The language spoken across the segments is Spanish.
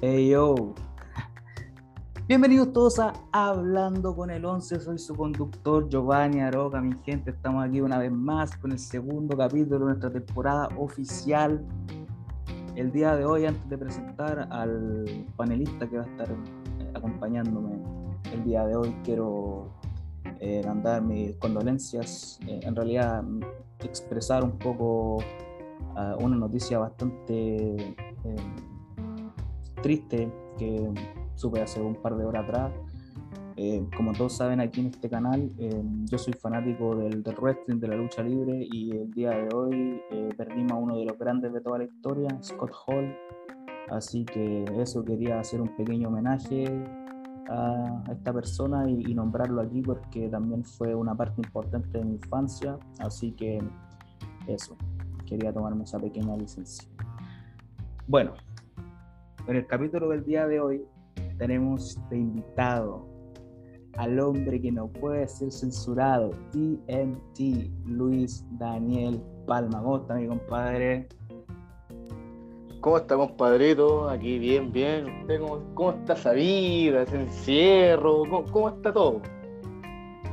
Hey yo. Bienvenidos todos a Hablando con el 11. Soy su conductor Giovanni Aroca, mi gente. Estamos aquí una vez más con el segundo capítulo de nuestra temporada oficial. El día de hoy, antes de presentar al panelista que va a estar eh, acompañándome el día de hoy, quiero eh, mandar mis condolencias. Eh, en realidad, expresar un poco ah, una noticia bastante triste que supe hace un par de horas atrás. Eh, como todos saben aquí en este canal, eh, yo soy fanático del, del, wrestling, de la lucha libre y el día de hoy eh, perdimos a uno de los grandes de toda la historia, Scott Hall. Así que eso quería hacer un pequeño homenaje a, a esta persona y, y, nombrarlo aquí porque también fue una parte importante de mi infancia. Así que eso, quería tomarme esa pequeña licencia. Bueno, en el capítulo del día de hoy tenemos de invitado al hombre que no puede ser censurado, TNT, Luis Daniel Palma. ¿Cómo está mi compadre? ¿Cómo está, compadrito? Aquí bien, bien. ¿Usted cómo, cómo está esa vida, ese encierro? ¿Cómo, cómo está todo?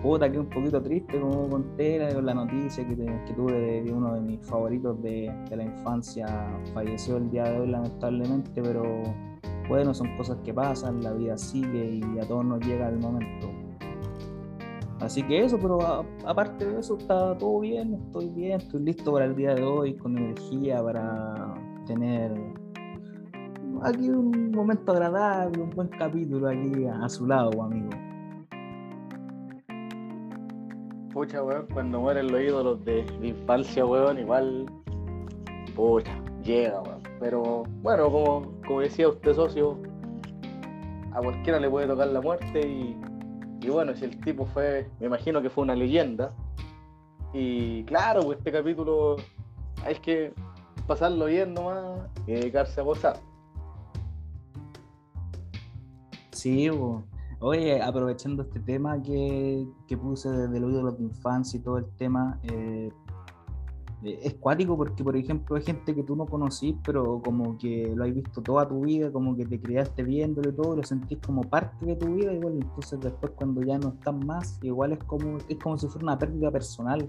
Puta, que un poquito triste, como conté con la noticia que, que tuve de, de, uno de mis favoritos de, de, la infancia. Falleció el día de hoy, lamentablemente, pero bueno, son cosas que pasan, la vida sigue y a todos nos llega el momento. Así que eso, pero aparte de eso, está todo bien, estoy bien, estoy listo para el día de hoy, con energía para tener aquí un momento agradable, un buen capítulo aquí a, a su lado, amigo. Pucha, weón, cuando mueren los ídolos de, de infancia, weón, igual, pucha, llega, weón. Pero bueno, como, como decía usted, socio, a cualquiera le puede tocar la muerte y, y bueno, si el tipo fue, me imagino que fue una leyenda. Y claro, pues este capítulo hay que pasarlo bien nomás y dedicarse a gozar. Sí, weón. Oye, aprovechando este tema que, que puse desde los ídolos de infancia y todo el tema, eh, es cuático porque, por ejemplo, hay gente que tú no conocís, pero como que lo has visto toda tu vida, como que te criaste viéndolo y todo, lo sentís como parte de tu vida, igual, entonces después cuando ya no están más, igual es como, es como si fuera una pérdida personal.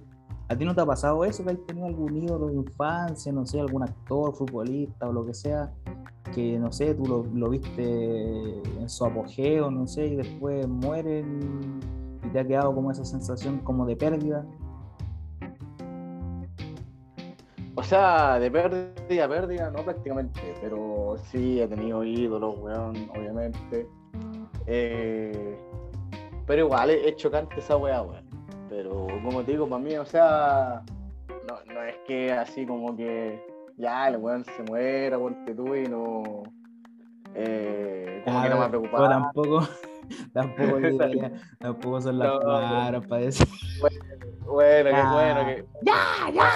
¿A ti no te ha pasado eso? ¿Que has tenido algún ídolo de infancia, no sé, algún actor, futbolista o lo que sea, que no sé, tú lo, lo, viste en su apogeo, no sé, y después mueren y te ha quedado como esa sensación como de pérdida. O sea, de pérdida, pérdida, no prácticamente, pero sí he tenido ídolos, weón, obviamente. Eh, pero igual es chocante esa weá, weón. Pero como te digo, para mí, o sea, no, no es que así como que ya el weón se muera, ponte tú y no. Eh, como que no me ha preocupado. tampoco, tampoco, diría, tampoco son las no, palabras no. para decir. Bueno, bueno, que bueno, que. ¡Ya, ya!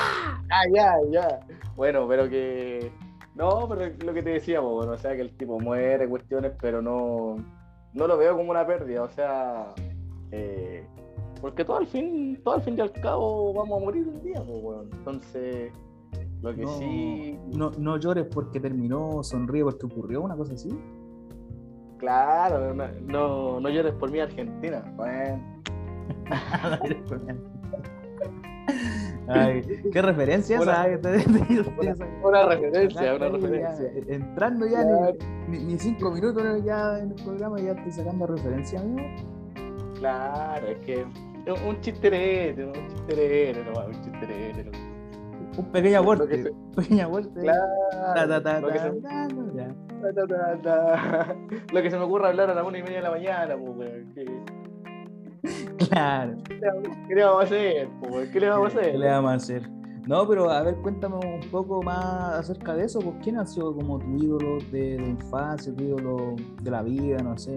Ah, ya, ya. Bueno, pero que. No, pero lo que te decíamos, bueno, o sea, que el tipo muere, cuestiones, pero no. No lo veo como una pérdida, o sea. Eh, porque todo al fin, todo al fin y al cabo vamos a morir un día, pues, bueno. Entonces. Lo que no, sí. No, no llores porque terminó, sonríe porque ocurrió, una cosa así. Claro, no, no, no llores por mi Argentina. Bueno. Ay, ¿Qué referencia una, esa? Una, una referencia, una referencia. Ya, entrando ya claro. ni, ni, cinco minutos ya en el programa ya estoy sacando referencia, amigo. Claro, es que un chisterete, un chisterete, no, un chisterete. No un pequeño aporte, se... pequeño aporte. Claro, lo, que se... lo que se me ocurre hablar a las una y media de la mañana, pues, ¿Qué... Claro. ¿Qué le vamos a hacer? Pues? ¿Qué le vamos a hacer? ¿Qué le vamos a hacer? No, pero a ver, cuéntame un poco más acerca de eso, pues quién ha sido como tu ídolo de, de infancia, tu ídolo de la vida, no sé.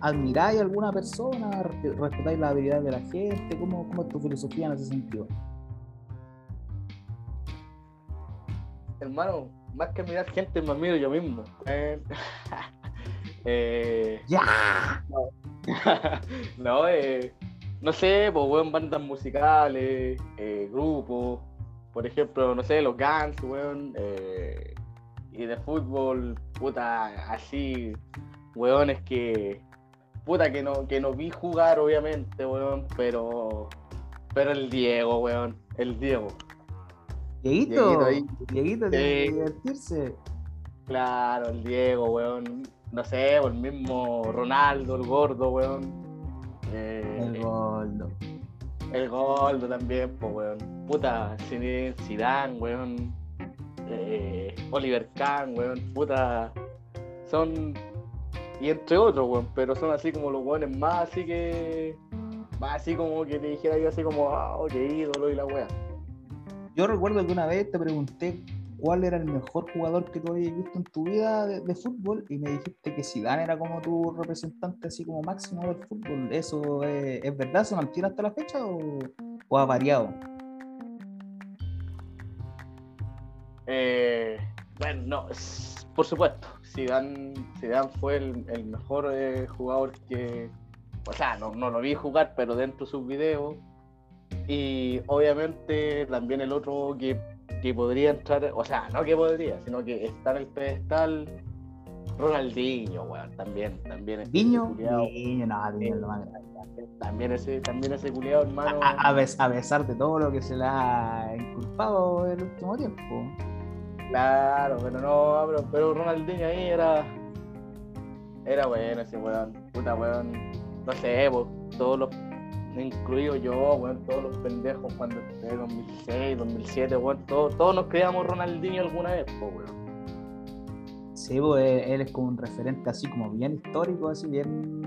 ¿Admiráis a alguna persona? ¿Respetáis la habilidad de la gente? ¿Cómo, cómo es tu filosofía en ese sentido? hermano, más que mirar gente, me admiro yo mismo. Eh, eh, ¡Ya! No, no, eh, no sé, pues, weón, bandas musicales, eh, grupos, por ejemplo, no sé, los Guns, weón, eh, y de fútbol, puta, así, weones que, puta, que no, que no vi jugar, obviamente, weón, pero, pero el Diego, weón, el Diego. Dieguito, Dieguito, tiene que divertirse. Claro, el Diego, weón, no sé, el mismo Ronaldo, el gordo, weón. Eh, el gordo. El gordo también, pues, weón. Puta, Zidane, weón eh, Oliver Kahn, weón, puta, son, y entre otros, weón, pero son así como los weones más así que, más así como que te dijera yo así como, oh, qué ídolo y la weá. Yo recuerdo que una vez te pregunté cuál era el mejor jugador que tú habías visto en tu vida de, fútbol y me dijiste que Zidane era como tu representante así como máximo del fútbol. ¿Eso es, verdad? ¿Se mantiene hasta la fecha o ha variado? Eh, bueno, no, por supuesto, Zidane, Zidane fue el, mejor eh, jugador que, o sea, no, lo vi jugar, pero dentro de sus videos. Y obviamente también el otro que, podría entrar, o sea, no que podría, sino que está en el pedestal, Ronaldinho, weón, también, también. Viño, Viño, no, Viño lo más También ese, también ese culiado, hermano. A, a, pesar de todo lo que se le ha inculpado en el último tiempo. Claro, pero no, pero, Ronaldinho ahí era. Era bueno ese weón. Puta weón. No sé, pues, todos los. Incluido yo, weón, todos los pendejos cuando en 2006, 2007, weón, todos, todos nos creíamos Ronaldinho alguna vez, pues, weón. Sí, pues él es como un referente así como bien histórico, así bien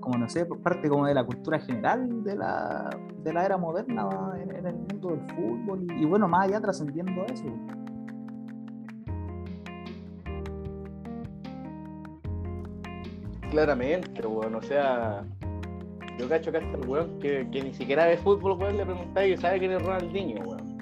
como no sé, parte como de la cultura general de la, de la era moderna en, el mundo del fútbol y, y bueno, más allá trascendiendo eso. Claramente, weón, o sea, yo cacho que hasta el weón que, que, ni siquiera ve fútbol, weón, le preguntáis y sabe quién es Ronaldinho, weón.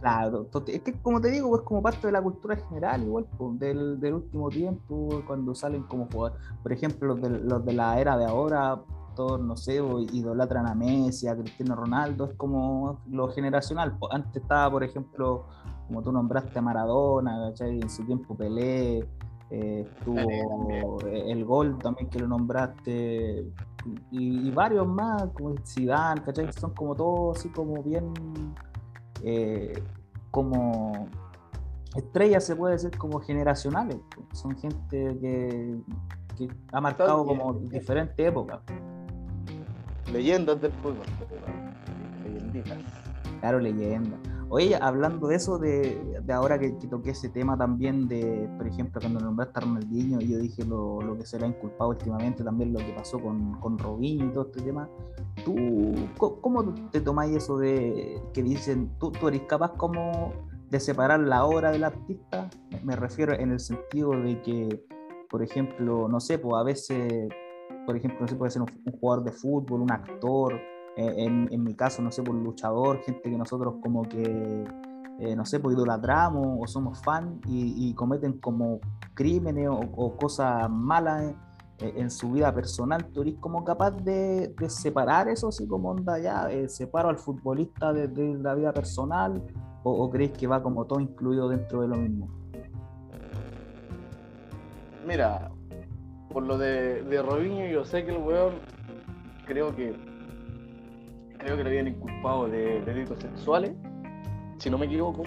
Claro, es que como te digo, es como parte de la cultura general, igual, pues, del, del, último tiempo, cuando salen como jugadores, por ejemplo, los de, los de la era de ahora, todos, no sé, idolatran a Messi, a Cristiano Ronaldo, es como lo generacional. Antes estaba, por ejemplo, como tú nombraste a Maradona, ¿cachai? En su tiempo Pelé, eh, estuvo el gol también que lo nombraste y, varios más como Zidane, ¿cachai? son como todos así como bien eh, como estrellas se puede decir como generacionales son gente que, que ha marcado como diferentes épocas. Leyendas del fútbol leyenditas. Claro leyendas Oye, hablando de eso, de, ahora que, toqué ese tema también de, por ejemplo, cuando nombraste a Ronaldinho, yo dije lo, que se le ha inculpado últimamente, también lo que pasó con, con Robinho y todo este tema. ¿Tú cómo te tomáis eso de que dicen, tú, tú eres capaz como de separar la obra del artista? Me refiero en el sentido de que, por ejemplo, no sé, pues a veces, por ejemplo, no sé, puede ser un jugador de fútbol, un actor, eh, en, mi caso, no sé, por luchador, gente que nosotros como que, eh, no sé, pues idolatramos o somos fan y, cometen como crímenes o, cosas malas eh, en, su vida personal, ¿tú eres como capaz de, separar eso, así como onda ya, separo al futbolista de, la vida personal o, o, crees que va como todo incluido dentro de lo mismo? Mira, por lo de, de Robinho, yo sé que el weón creo que creo que le habían inculpado de delitos sexuales, si no me equivoco.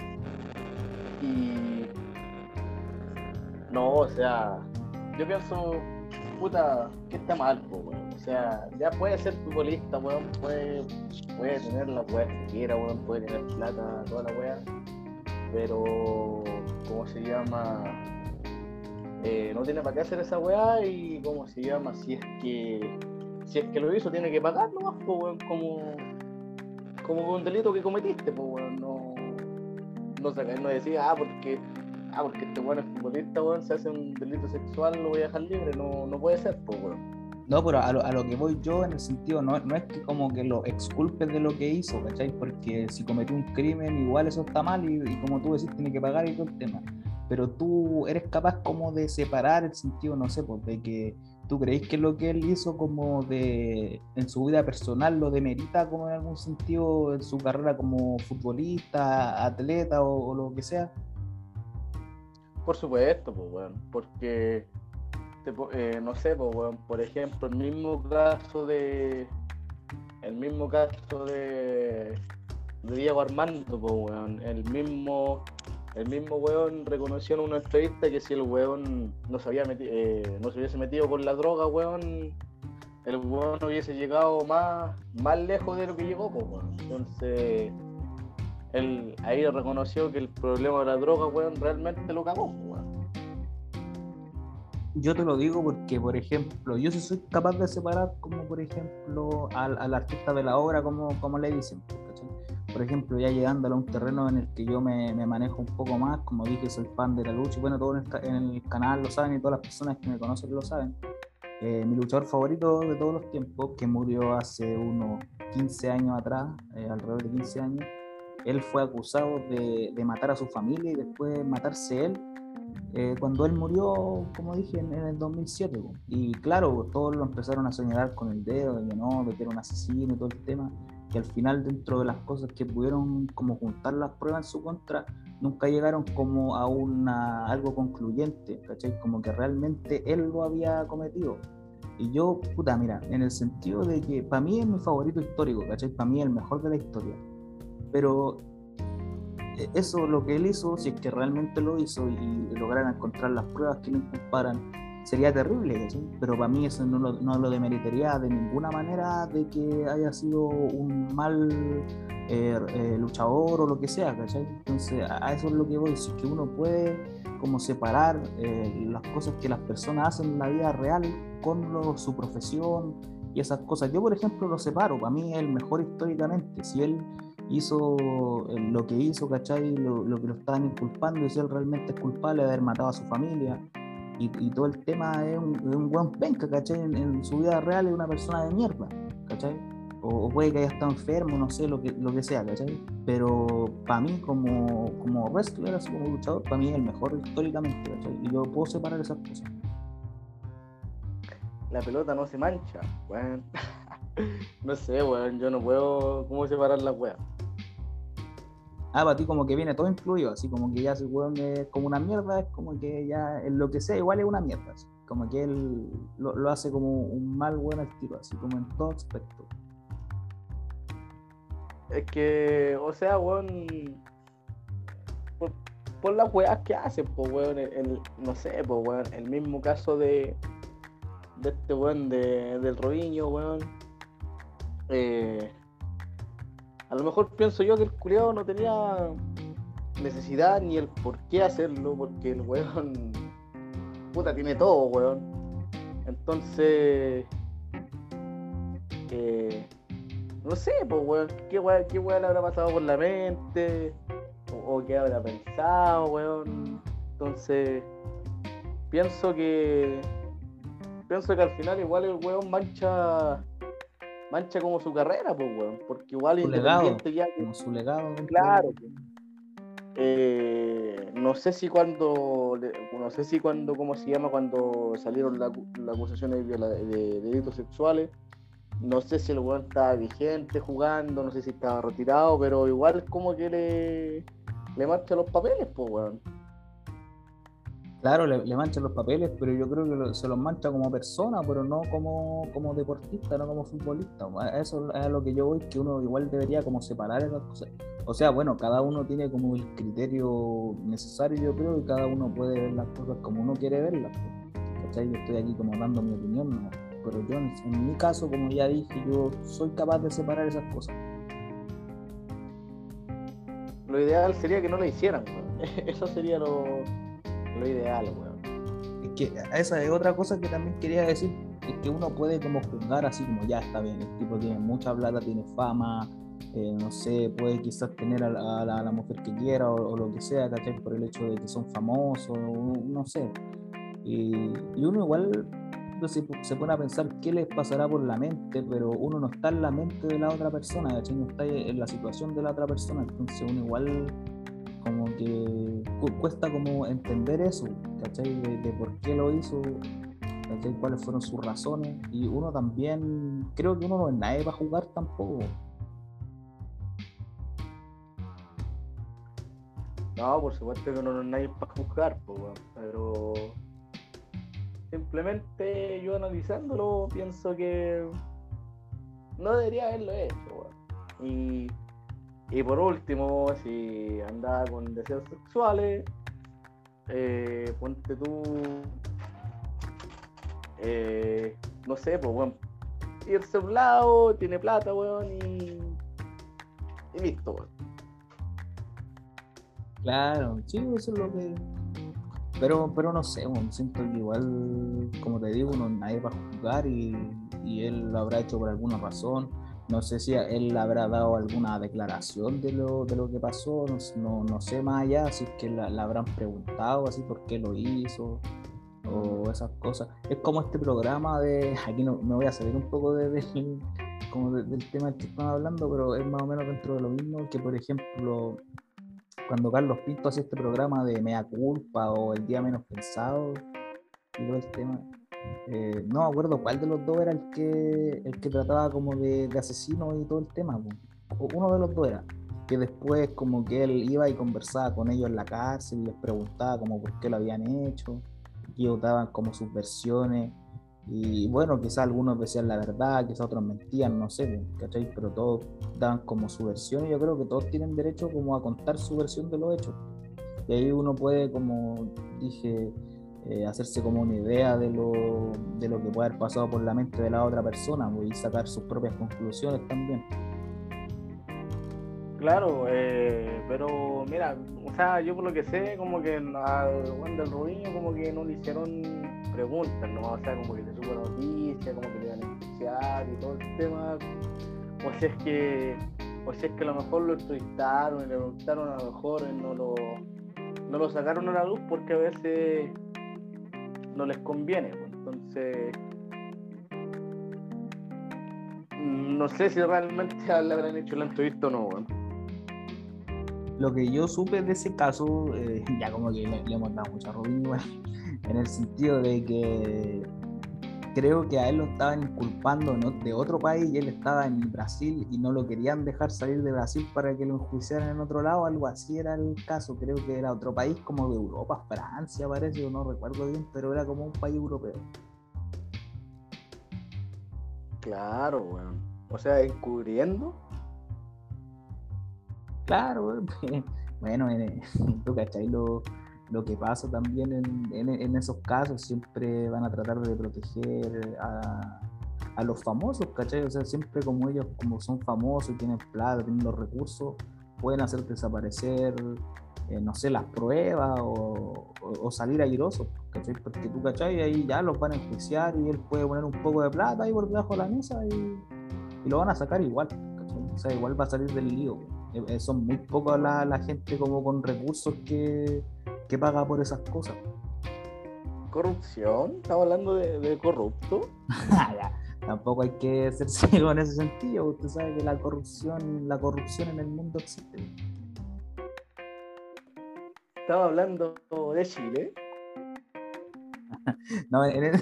Y. No, o sea, yo pienso, puta, que está mal, weón. O sea, ya puede ser futbolista, weón, puede, puede tener la weá que quiera, weón, puede tener plata, toda la weá. Pero, ¿cómo se llama? Eh, no tiene para qué hacer esa weá y, ¿cómo se llama? Si es que si es que lo hizo, tiene que pagar nomás, pues, como, como un delito que cometiste, pues, weón. No, no, no decía, ah, porque, ah, porque este weón es futbolista, weón, se hace un delito sexual, lo voy a dejar libre. No, no puede ser, pues, weón. No, pero a lo, a lo, que voy yo en el sentido, no, no es que como que lo exculpes de lo que hizo, ¿cachai? Porque si cometió un crimen, igual eso está mal y, y como tú decís, tiene que pagar y todo el tema. Pero tú eres capaz como de separar el sentido, no sé, pues de que ¿Tú creéis que lo que él hizo como de en su vida personal lo demerita como en algún sentido en su carrera como futbolista, atleta o, lo que sea? Por supuesto, pues, weón, porque, eh, no sé, pues, weón, por ejemplo, el mismo caso de, el mismo caso de, de Diego Armando, pues, weón, el mismo, el mismo weón reconoció en una entrevista que si el weón no se, había eh, no se hubiese metido con la droga, weón, el weón hubiese llegado más, más lejos de lo que llegó, pues. Entonces él ahí reconoció que el problema de la droga, weón, realmente lo cagó, weón. Yo te lo digo porque, por ejemplo, yo sí soy capaz de separar, como por ejemplo, al, artista de la obra, como, como le dicen. Por ejemplo, ya llegando a un terreno en el que yo me, manejo un poco más, como dije, soy fan de la lucha, y bueno, todos en el, canal lo saben y todas las personas que me conocen lo saben. Eh, mi luchador favorito de todos los tiempos, que murió hace unos 15 años atrás, eh, alrededor de 15 años, él fue acusado de, matar a su familia y después matarse él eh, cuando él murió, como dije, en, el 2007. Y claro, todos lo empezaron a señalar con el dedo, de que no, de que era un asesino y todo el tema, que al final dentro de las cosas que pudieron como juntar las pruebas en su contra, nunca llegaron como a una, algo concluyente, ¿cachai? Como que realmente él lo había cometido. Y yo, puta, mira, en el sentido de que para mí es mi favorito histórico, ¿cachai? Para mí es el mejor de la historia pero eh, eso lo que él hizo, si es que realmente lo hizo y lograran encontrar las pruebas que lo inculparan, sería terrible, pero para mí eso no lo, no lo, demeritaría de ninguna manera de que haya sido un mal eh, eh, luchador o lo que sea, ¿cachai? Entonces a eso es lo que voy, si que uno puede como separar las cosas que las personas hacen en la vida real con su profesión y esas cosas. Yo, por ejemplo, lo separo, para mí es el mejor históricamente, si él hizo eh, lo que hizo, ¿cachai? Lo, lo, que lo estaban inculpando y si él realmente es culpable de haber matado a su familia. Y, todo el tema es un, es un buen penca, ¿cachai? En, su vida real es una persona de mierda, ¿cachai? O, puede que haya estado enfermo, no sé, lo que, lo que sea, ¿cachai? Pero para mí, como, como wrestler, así como luchador, para mí es el mejor históricamente, ¿cachai? Y yo puedo separar esas cosas. La pelota no se mancha, bueno. no sé, weón, yo no puedo cómo separar las weas. Ah, para ti como que viene todo incluido, así como que ya se weón es como una mierda, es como que ya en lo que sea igual es una mierda, como que él lo, hace como un mal weón al así como en todo aspecto. Es que, o sea, weón, por, las weas que hace, pues weón, el, no sé, pues weón, el mismo caso de, de este weón de, del Robiño, weón eh, a lo mejor pienso yo que el culiado no tenía necesidad ni el por qué hacerlo, porque el weón, puta, tiene todo, weón. Entonces, eh, no sé, pues, weón, ¿qué weón, le habrá pasado por la mente? O, o, qué habrá pensado, weón. Entonces, pienso que, pienso que al final igual el weón mancha mancha como su carrera, pues, weón. Porque igual su independiente legado, ya. Como su legado. Claro. Eh, no sé si cuando, no sé si cuando, ¿cómo se llama? Cuando salieron las acusaciones de, de, delitos sexuales, no sé si el weón estaba vigente jugando, no sé si estaba retirado, pero igual como que le, le marcha los papeles, pues, weón. Claro, le, manchan los papeles, pero yo creo que se los mancha como persona, pero no como, como deportista, no como futbolista. Eso es a lo que yo voy, que uno igual debería como separar esas cosas. O sea, bueno, cada uno tiene como el criterio necesario, yo creo, y cada uno puede ver las cosas como uno quiere verlas. ¿cachai? Yo estoy aquí como dando mi opinión, pero yo en, mi caso, como ya dije, yo soy capaz de separar esas cosas. Lo ideal sería que no lo hicieran, eso sería lo lo ideal, weón. Es que esa es otra cosa que también quería decir, es que uno puede como juzgar así como ya está bien, el tipo tiene mucha plata, tiene fama, eh, no sé, puede quizás tener a la, mujer que quiera o, lo que sea, ¿cachai? Por el hecho de que son famosos, no sé. Y, uno igual se, se, pone a pensar qué les pasará por la mente, pero uno no está en la mente de la otra persona, ¿cachai? No está en la situación de la otra persona, entonces uno igual como que cuesta como entender eso, ¿cachai? De, por qué lo hizo, ¿cachai? Cuáles fueron sus razones. Y uno también, creo que uno no es nadie para jugar tampoco. No, por supuesto que no, no es nadie para juzgar, pero simplemente yo analizándolo pienso que no debería haberlo hecho. Y, y por último, si andaba con deseos sexuales, eh, ponte tú, eh, no sé, pues, weón, irse a un lado, tiene plata, weón, y, y listo, weón. Claro, sí, eso es lo que. Pero, pero no sé, bueno, siento que igual, como te digo, no nadie va a jugar y, y él lo habrá hecho por alguna razón. No sé si él habrá dado alguna declaración de lo, de lo que pasó, no, no, no sé más allá, si es que la, la habrán preguntado así por qué lo hizo o esas cosas. Es como este programa de, aquí no, me voy a salir un poco de, del tema del que estamos hablando, pero es más o menos dentro de lo mismo que, por ejemplo, cuando Carlos Pinto hacía este programa de Mea Culpa o El Día Menos Pensado y todo el tema. Eh, no me acuerdo cuál de los dos era el que, el que trataba como de, de asesino y todo el tema. Uno de los dos era. Que después como que él iba y conversaba con ellos en la cárcel les preguntaba como por qué lo habían hecho. Y ellos daban como sus versiones. Y bueno, quizás algunos decían la verdad, quizás otros mentían, no sé, ¿cachai? Pero todos daban como su versión y yo creo que todos tienen derecho como a contar su versión de los hechos. Y ahí uno puede, como dije, eh, hacerse como una idea de lo, de lo que puede haber pasado por la mente de la otra persona pues, y sacar sus propias conclusiones también. Claro, eh, pero mira, o sea, yo por lo que sé, como que al Juan del Rubiño como que no le hicieron preguntas, ¿no? O sea, como que le supo la noticia, como que le iban a enjuiciar y todo el tema. O si es que, o si es que a lo mejor lo entrevistaron y le preguntaron, a lo mejor no lo, no lo sacaron a la luz porque a veces no les conviene. pues. Entonces, no sé si realmente le habrán hecho la entrevista o no. Lo que yo supe de ese caso, eh, ya como que le, hemos dado mucha Robin en el sentido de que creo que a él lo estaban inculpando ¿no? de otro país y él estaba en Brasil y no lo querían dejar salir de Brasil para que lo enjuiciaran en otro lado, algo así era el caso, creo que era otro país como de Europa, Francia parece, o no recuerdo bien, pero era como un país europeo. Claro, weón. O sea, encubriendo. Claro, eh, bueno, en- tú cachai lo, lo que pasa también en, en- esos casos, siempre van a tratar de proteger a, a los famosos, ¿cachai? O sea, siempre como ellos, como son famosos y tienen plata, tienen los recursos, pueden hacer desaparecer, eh, no sé, las pruebas o, o- o salir airosos, ¿cachai? Porque tú, ¿cachai? Ahí ya los van a enjuiciar y él puede poner un poco de plata ahí por debajo de la mesa y, y lo van a sacar igual, ¿cachai? O sea, igual va a salir del lío. Eh, eh, son muy pocos la, la gente como con recursos que, que paga por esas cosas. Corrupción. Estamos hablando de, de corrupto. Ya, Tampoco hay que ser ciego en ese sentido. Usted sabe que la corrupción, la corrupción en el mundo existe. Estamos hablando de Chile. No, en, el-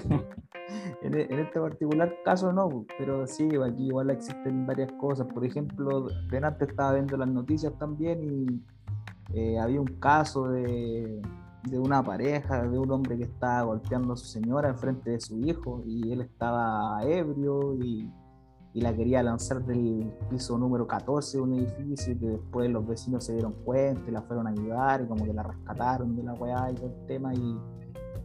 en en este particular caso no, pero sí, aquí igual existen varias cosas. Por ejemplo, delante estaba viendo las noticias también y eh, había un caso de, de una pareja, de un hombre que estaba golpeando a su señora enfrente de su hijo y él estaba ebrio y, y la quería lanzar del piso número 14 de un edificio y que después los vecinos se dieron cuenta y la fueron a ayudar y como que la rescataron de la weá y todo el tema y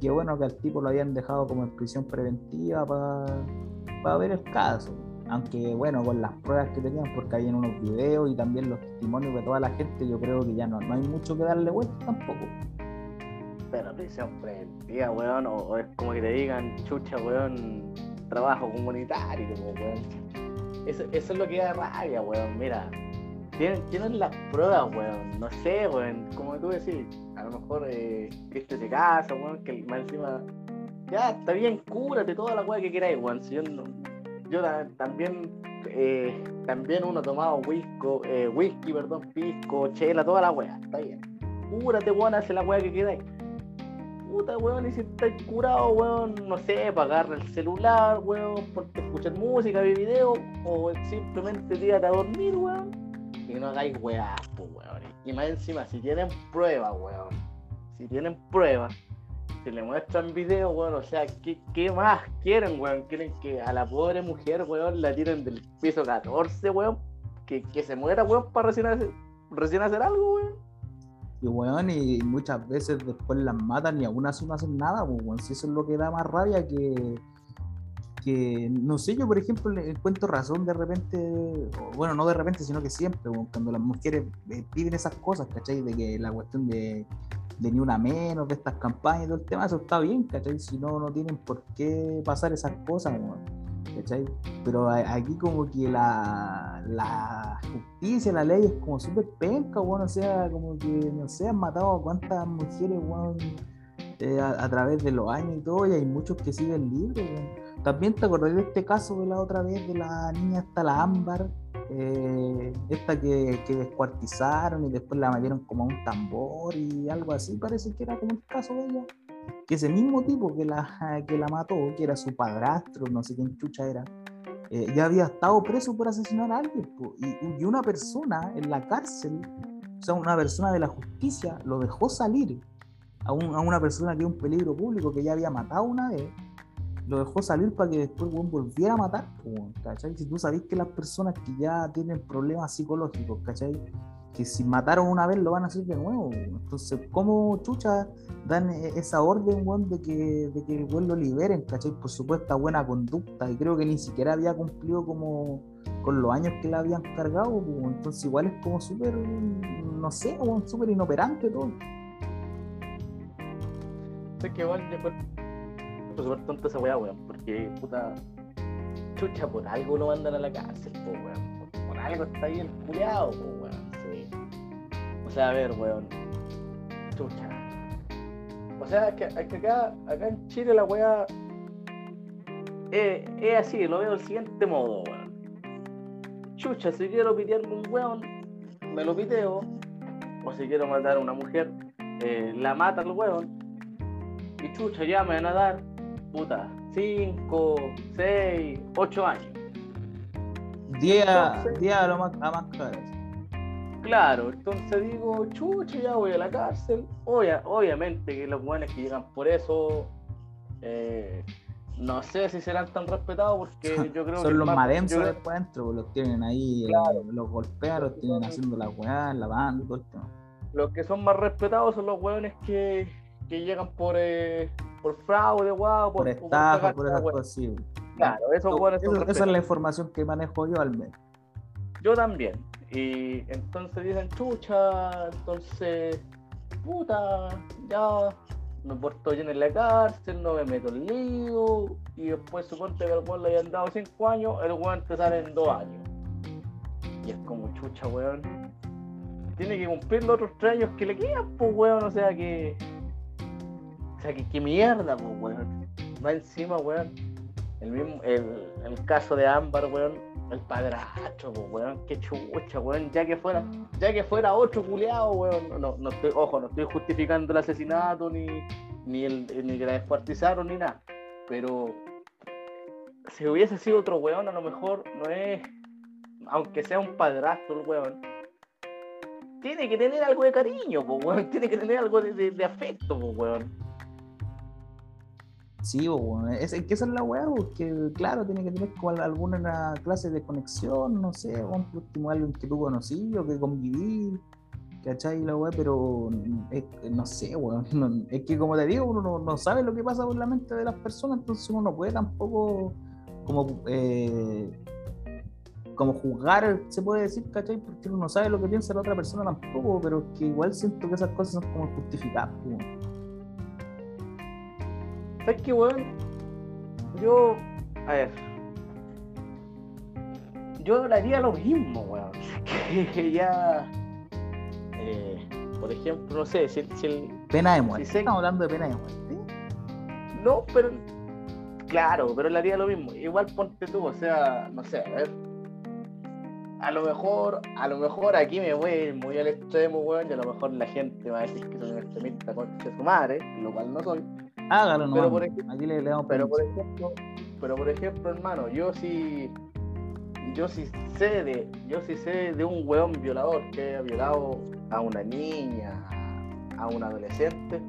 qué bueno que al tipo lo habían dejado como en prisión preventiva para ver el caso. Aunque bueno, con las pruebas que tenían, porque hay en unos videos y también los testimonios de toda la gente, yo creo que ya no, no hay mucho que darle vuelta tampoco. Pero prisión preventiva, weón. O, es como que te digan, chucha, weón, trabajo comunitario, weón. Eso, eso es lo que da rabia, weón. Mira, tienen, tienen las pruebas, weón. No sé, weón. Como tú decís, a lo mejor eh, se casa, weón, que más encima. Ya, está bien, cúrate toda la weá que queráis, weón. Si yo no- yo ta- también, eh, también uno tomado whisky, eh, whisky, perdón, pisco, chela, toda la weá, está bien. Cúrate, weón, hace la weá que queráis. Puta, weón, y si estás curado, weón, no sé, agarrar el celular, weón, porque escuchar música, ver video, o simplemente tírate a dormir, weón. que no hagáis weá, pues, weón. Y más encima, si tienen pruebas, weón. Si tienen pruebas, si le muestran videos, weón, o sea, ¿qué, ¿qué, más quieren, weón? Quieren que a la pobre mujer, weón, la tiren del piso 14, weón. Que, que se muera, weón, para recién hacer, recién hacer algo, weón. Y weón, y muchas veces después las matan y aún así no hacen nada, pues, weón. Si eso es lo que da más rabia que, que no sé, yo por ejemplo le encuentro razón de repente, bueno, no de repente, sino que siempre, weón, cuando las mujeres eh, piden esas cosas, ¿cachai? De que la cuestión de, de ni una menos, de estas campañas y todo el tema, eso está bien, ¿cachai? Si no, no tienen por qué pasar esas cosas, ¿cachai? Pero aquí como que la, la justicia, la ley es como súper penca, weón, o sea, como que, no sé, han matado a cuántas mujeres, weón, eh, a, través de los años y todo, y hay muchos que siguen libres. También te acordás de este caso de la otra vez de la niña esta, la Ámbar, eh, esta que, que descuartizaron y después la metieron como a un tambor y algo así, parece que era como el caso de ella. Que ese mismo tipo que la, que la mató, que era su padrastro, no sé quién chucha era, eh, ya había estado preso por asesinar a alguien. Y, y una persona en la cárcel, o sea, una persona de la justicia, lo dejó salir a, un- a una persona que es un peligro público, que ya había matado una vez, lo dejó salir para que después weón, volviera a matar. weón, ¿cachai? Si tú sabés que las personas que ya tienen problemas psicológicos, ¿cachai? Que si mataron una vez lo van a hacer de nuevo. Entonces, ¿cómo chucha dan e- esa orden, weón, de que, de que el weón lo liberen, ¿cachai? Por supuesta buena conducta. Y creo que ni siquiera había cumplido como con los años que le habían cargado. Entonces, igual es como súper, no sé, súper inoperante todo. Sé que igual yo encuentro súper tonta esa weá, weón, porque puta. Chucha, por algo lo mandan a la cárcel. Por, algo está ahí el. Sí. O sea, a ver, weón. Chucha. O sea, es que, es que acá, acá en Chile la weá es, es así, lo veo del siguiente modo, weón. Chucha, si quiero pitearme un weón, me lo piteo. O si quiero matar a una mujer, eh, la mata el weón. Y chucha, ya me van a dar, puta, 5, 6, 8 años. Día, Entonces- día a lo más, a más cabeza. Claro, entonces digo, chucha, ya voy a la cárcel. Obvia- obviamente que los buenos que llegan por eso, eh, no sé si serán tan respetados porque yo creo que. Son los más- más densos yo- después adentro, pues los tienen ahí, eh, los golpean, los tienen haciendo la weá, lavando, todo tema. Los que son más respetados son los hueones que, que llegan por, eh, por fraude, guau, Por por, estafa, por esas cosas así. Claro, Eso- esa es la información que manejo yo al menos. Yo también. Y entonces dicen, chucha, entonces, puta, ya me porto bien en la cárcel, no me meto en lío. Y después suponte que al weón le hayan dado 5 años, el weón te sale en 2 años. Y es como chucha, weón. Tiene que cumplir los otros 3 años que le quedan, pues weón, o sea que. O sea que qué mierda, pues weón. Va encima, weón. El mismo, el, el caso de Ámbar, weón, el padrastro, pues, weón, qué chucha, weón, ya que fuera, ya que fuera otro culeado, weón, no, no estoy, ojo, no estoy justificando el asesinato ni, ni el ni que la descuartizaron ni nada, pero si hubiese sido otro weón, a lo mejor no es, aunque sea un padrastro el weón, tiene que tener algo de cariño, pues, weón, tiene que tener algo de, de- de afecto, pues, weón. Sí, es, que esa es la weá, porque claro, tiene que tener como alguna clase de conexión, no sé, por último alguien que tú conocí o que convivir, ¿cachai? La weá, pero es- no sé, weón, no- es que como te digo, uno no, no sabe lo que pasa por la mente de las personas, entonces uno no puede tampoco como eh, como juzgar, se puede decir, ¿cachai? Porque uno no sabe lo que piensa la otra persona tampoco, pero es que igual siento que esas cosas son como justificadas, weón. ¿Sabes qué, weón? Yo, a ver. Yo haría lo mismo, weón. Que ya. eh, por ejemplo, no sé, si, si el. Pena de muerte. Sí, sé- Estamos hablando de pena de muerte. No, pero. Claro, pero le haría lo mismo. Igual ponte tú, o sea, no sé, a ver. A lo mejor, a lo mejor aquí me voy muy al extremo, weón, y a lo mejor la gente va a decir que soy un extremista concha de su madre, lo cual no soy. Hágalo, no. Pero por ejemplo- Aquí le, le damos Pero por ejemplo, pero por ejemplo, hermano, yo si yo sí sé de, yo sí sé de un weón violador que ha violado a una niña, a un adolescente.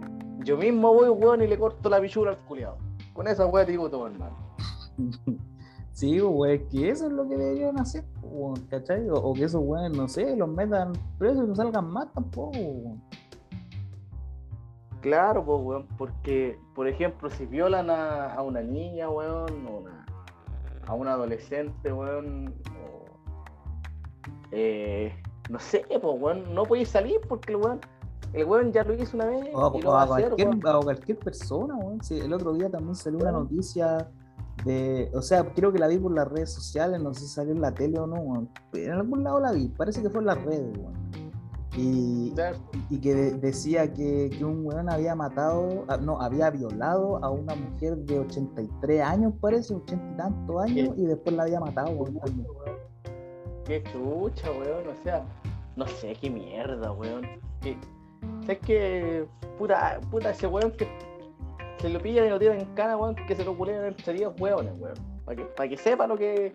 Yo mismo voy, weón, y le corto la pichura al culiado. Con esa weá te digo todo, hermano. Sí, weón, que eso es lo que deberían hacer, weón, ¿cachai? O, o que esos weones, no sé, los metan presos y no salgan más tampoco, weón. Claro, pues, weón, porque, por ejemplo, si violan a, a una niña, weón, o una- a un adolescente, weón, o, eh, no sé, pues, weón, no podéis salir porque el weón, el weón ya lo hizo una vez O a, y lo o va a a hacer, cualquier, weón. a cualquier persona, weón. Sí, el otro día también salió una noticia de, o sea, creo que la vi por las redes sociales, no sé si salió en la tele o no, weón. En algún lado la vi, parece que fue en las redes, weón. Y, y que de- decía que, que un weón había matado, ah, no, había violado a una mujer de 83 años, parece, 80 y tantos años, y después la había matado, weón. Qué chucha, weón. O sea, no sé qué mierda, weón. Que, ¿Sabes qué? Puta, puta, ese weón que se lo pillan y lo tiran en cana, weón, que se lo culean entre 10 weones, weón. Para que, pa' que sepa lo que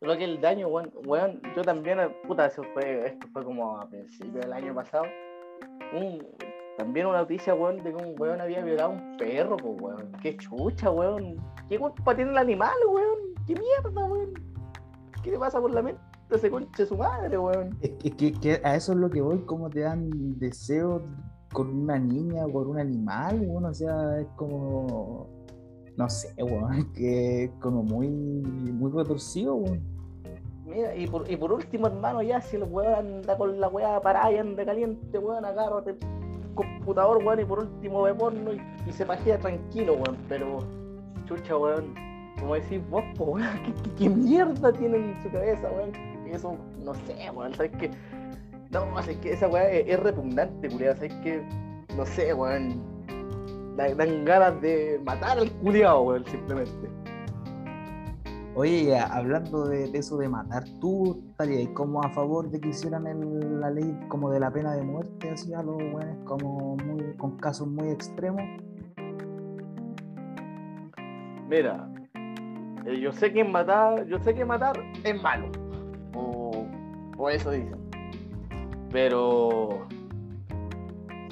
lo que el daño, weón. Weón, yo también, puta, eso fue, esto fue como a principios del año pasado. Un, también una noticia, weón, de que un weón había violado a un perro, pues, weón. Qué chucha, weón. ¿Qué culpa tiene el animal, weón? ¿Qué mierda, weón? ¿Qué le pasa por la mente a ese conche su madre, weón? Es que, que- que a eso es lo que voy, como te dan deseos con una niña o con un animal, weón, o sea, es como, no sé, weón, que como muy, muy retorcido, weón. Mira, y por, y por último, hermano, ya si el weón anda con la weá parada y anda caliente, weón, agárrate el computador, weón, y por último ve porno y, se pajea tranquilo, weón. Pero, chucha, weón, como decís vos, po, weón, ¿qué, qué, mierda tiene en su cabeza, weón? Eso, no sé, weón, ¿sabes qué? No, es que esa weá es, es repugnante, culiado, ¿sabes qué? No sé, weón. Da- Dan ganas de matar al culiado, weón, simplemente. Oye, hablando de, de eso de matar, ¿tú estarías como a favor de que hicieran el- la ley como de la pena de muerte, así a los weones, como muy, con casos muy extremos? Mira, eh, yo sé que matar, yo sé que matar es malo. O, o eso dicen. Pero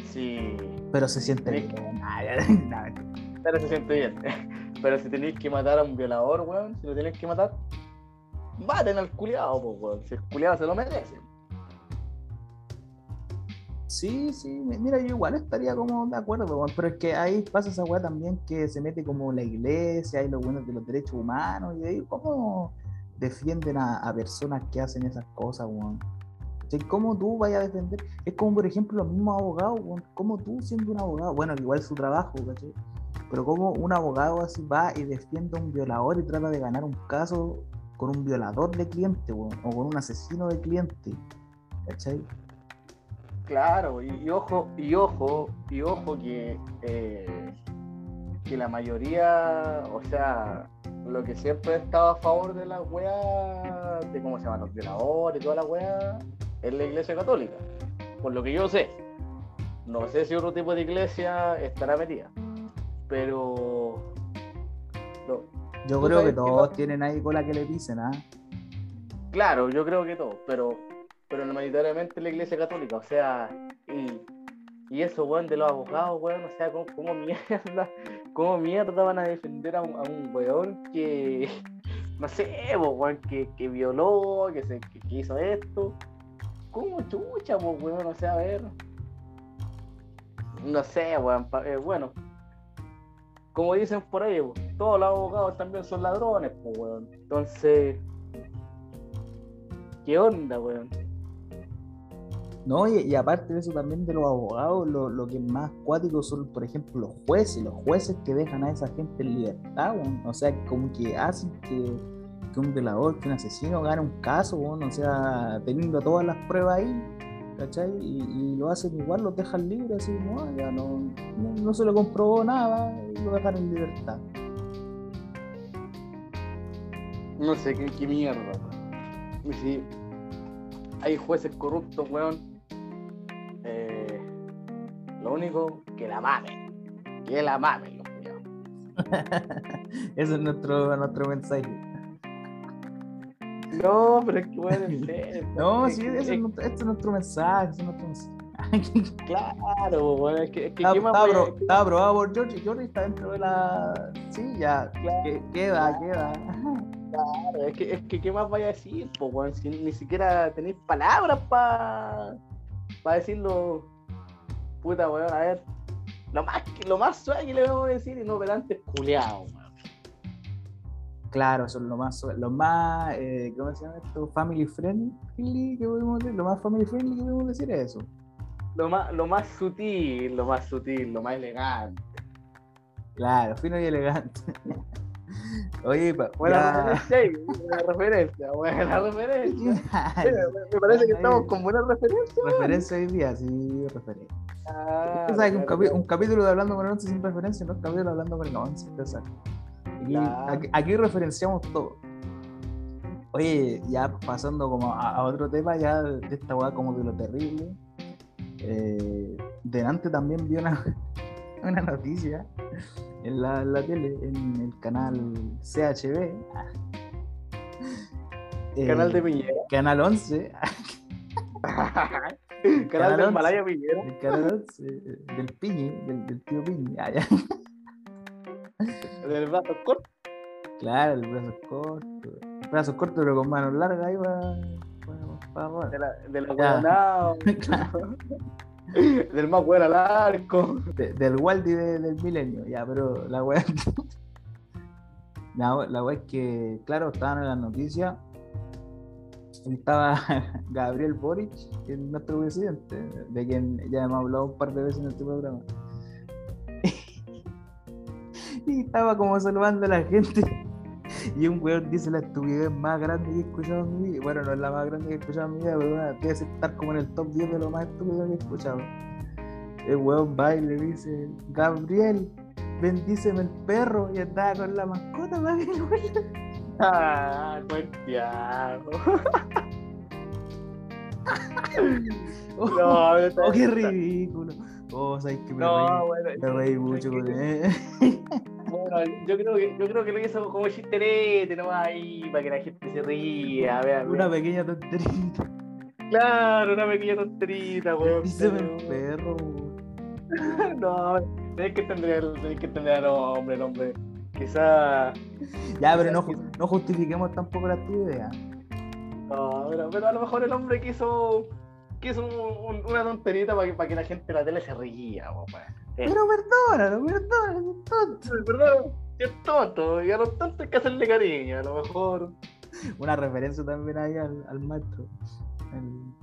si Pero se siente bien. Ah, ya, no, pero se siente bien. Pero si tenéis que matar a un violador, weón, si lo tenéis que matar, maten al culiado, pues weón. Si el culiado se lo merece. Sí, sí, mi- mira, yo igual estaría como de acuerdo, weón, pero es que ahí pasa esa weá también que se mete como la iglesia y los buenos de los derechos humanos, y ahí cómo defienden a, a personas que hacen esas cosas, weón. ¿Cómo tú vayas a defender? Es como, por ejemplo, los mismos abogados. ¿Cómo tú siendo un abogado? Bueno, igual su trabajo, ¿cachai? Pero como un abogado así va y defiende a un violador y trata de ganar un caso con un violador de cliente, o con un asesino de cliente, ¿cachai? Claro, y, ojo, y ojo, y ojo que, eh, que la mayoría, o sea, lo que siempre ha estado a favor de la weá, de cómo se llaman los violadores y toda la weá, es la iglesia católica. Por lo que yo sé. No sé si otro tipo de iglesia estará metida. Pero. no, Yo ¿Tú creo que todos tienen ahí cola que le pisen, ¿ah? Claro, yo creo que todo, pero, pero mayoritariamente la iglesia católica, o sea, y, y eso, weón, de los abogados, weón, o sea, ¿cómo, cómo mierda, cómo mierda van a defender a un, a un weón que, no sé, weón, que, que violó, que, se, que, que hizo esto? ¿Cómo chucha, po, weón? O sea, a ver, no sé, weón, eh, bueno, como dicen por ahí, todos los abogados también son ladrones, po, weón, entonces... ¿Qué onda, weón? No, y, aparte de eso también de los abogados, lo, lo que más cuático son, por ejemplo, los jueces, los jueces que dejan a esa gente en libertad, weón. o sea, como que hacen que, que un violador, que un asesino gane un caso, weón. o sea, teniendo todas las pruebas ahí, ¿cachai? Y, y lo hacen igual, los dejan libres, así, no, ya no, no, no se le comprobó nada, y lo dejan en libertad. No sé qué, qué mierda, si hay jueces corruptos, weón. eh, lo único, que la mamen. Que la mamen, los. Ese es nuestro, nuestro mensaje. No, pero es que bueno, en serio. No, es sí, es, es- nuestro- este es nuestro mensaje, ese es nuestro mensaje. Claro, bueno, es que, es que ¿qué más estaba voy a- aprobado por George y George está dentro de la. Sí, ya. Claro. que- Queda, queda. Claro, es que, es que ¿qué más vaya a decir? Po, weón? Si ni siquiera tenéis palabras para decirlo. Puta, weón, a ver. Lo más, lo más suave que le vamos a decir y no pedante es culiao, weón. Claro, son lo más, lo más, eh, ¿cómo se llama esto? Family friendly que podemos decir, lo más family friendly que podemos decir es eso. Lo más, lo más sutil, lo más sutil, lo más elegante. Claro, fino y elegante. Oye, pa, Buena referencia, buena referencia, buena referencia. Mira, me- parece que estamos con buena referencia. Referencia hoy día, sí, referencia. Ah, Usted sabe que un, claro, capi- un capítulo de Hablando con el Once sin referencia no es capítulo de Hablando con el Once, usted sabe. Aquí, Claro. aquí, aquí referenciamos todo. Oye, ya pasando como a, a otro tema, ya de esta weá como de lo terrible. Eh, delante también vi una, una noticia en la, en la tele, en el canal CHB. Eh, Canal de Piñera. Canal 11. Canal Canal del once. Malaya Piñera. El canal 11 eh, del Piñi, del, del tío Piñi. Ah, Del brazo corto. Claro, el brazo corto. Brazos cortos pero con manos largas ahí para, para, De la, de la Ya. huevonao, Claro. Del más bueno al arco. De- del Waldi de- del milenio, ya, pero la weá. La, la weá es que, claro, estaban en las noticias. Estaba Gabriel Boric, nuestro presidente, de quien ya hemos hablado un par de veces en este programa. Y estaba como saludando a la gente. Y un weón dice la estupidez más grande que he escuchado en mi vida. Bueno, no es la más grande que he escuchado en mi vida, pero bueno, debe estar como en el top 10 de lo más estúpido que he escuchado. El weón va y le dice, Gabriel, bendíceme el perro. Y andaba con la mascota que el weón. Ah, buen diablo. Oh, No, oh, qué ridículo. Oh, sabes que me No, reí. bueno. Me reí mucho con él. Bueno, yo creo que, yo creo que lo hizo como chisterete nomás ahí para que la gente se ría. Vean, Una pequeña tontería. Claro, una pequeña tonterita, weón. Bendíceme el perro. No, tenés que entender, tenés que entender al hombre, el hombre. Quizá. Ya, pero no, no justifiquemos tampoco la tu idea. No, pero, pero a lo mejor el hombre quiso. Quiso un- un- una tonterita para que, para que la gente de la tele se ría, Pero perdónalo, perdónalo, es tonto. Perdón, es tonto, y a los tontos hay que hacerle cariño, a lo mejor. Una referencia también ahí al, al maestro. El-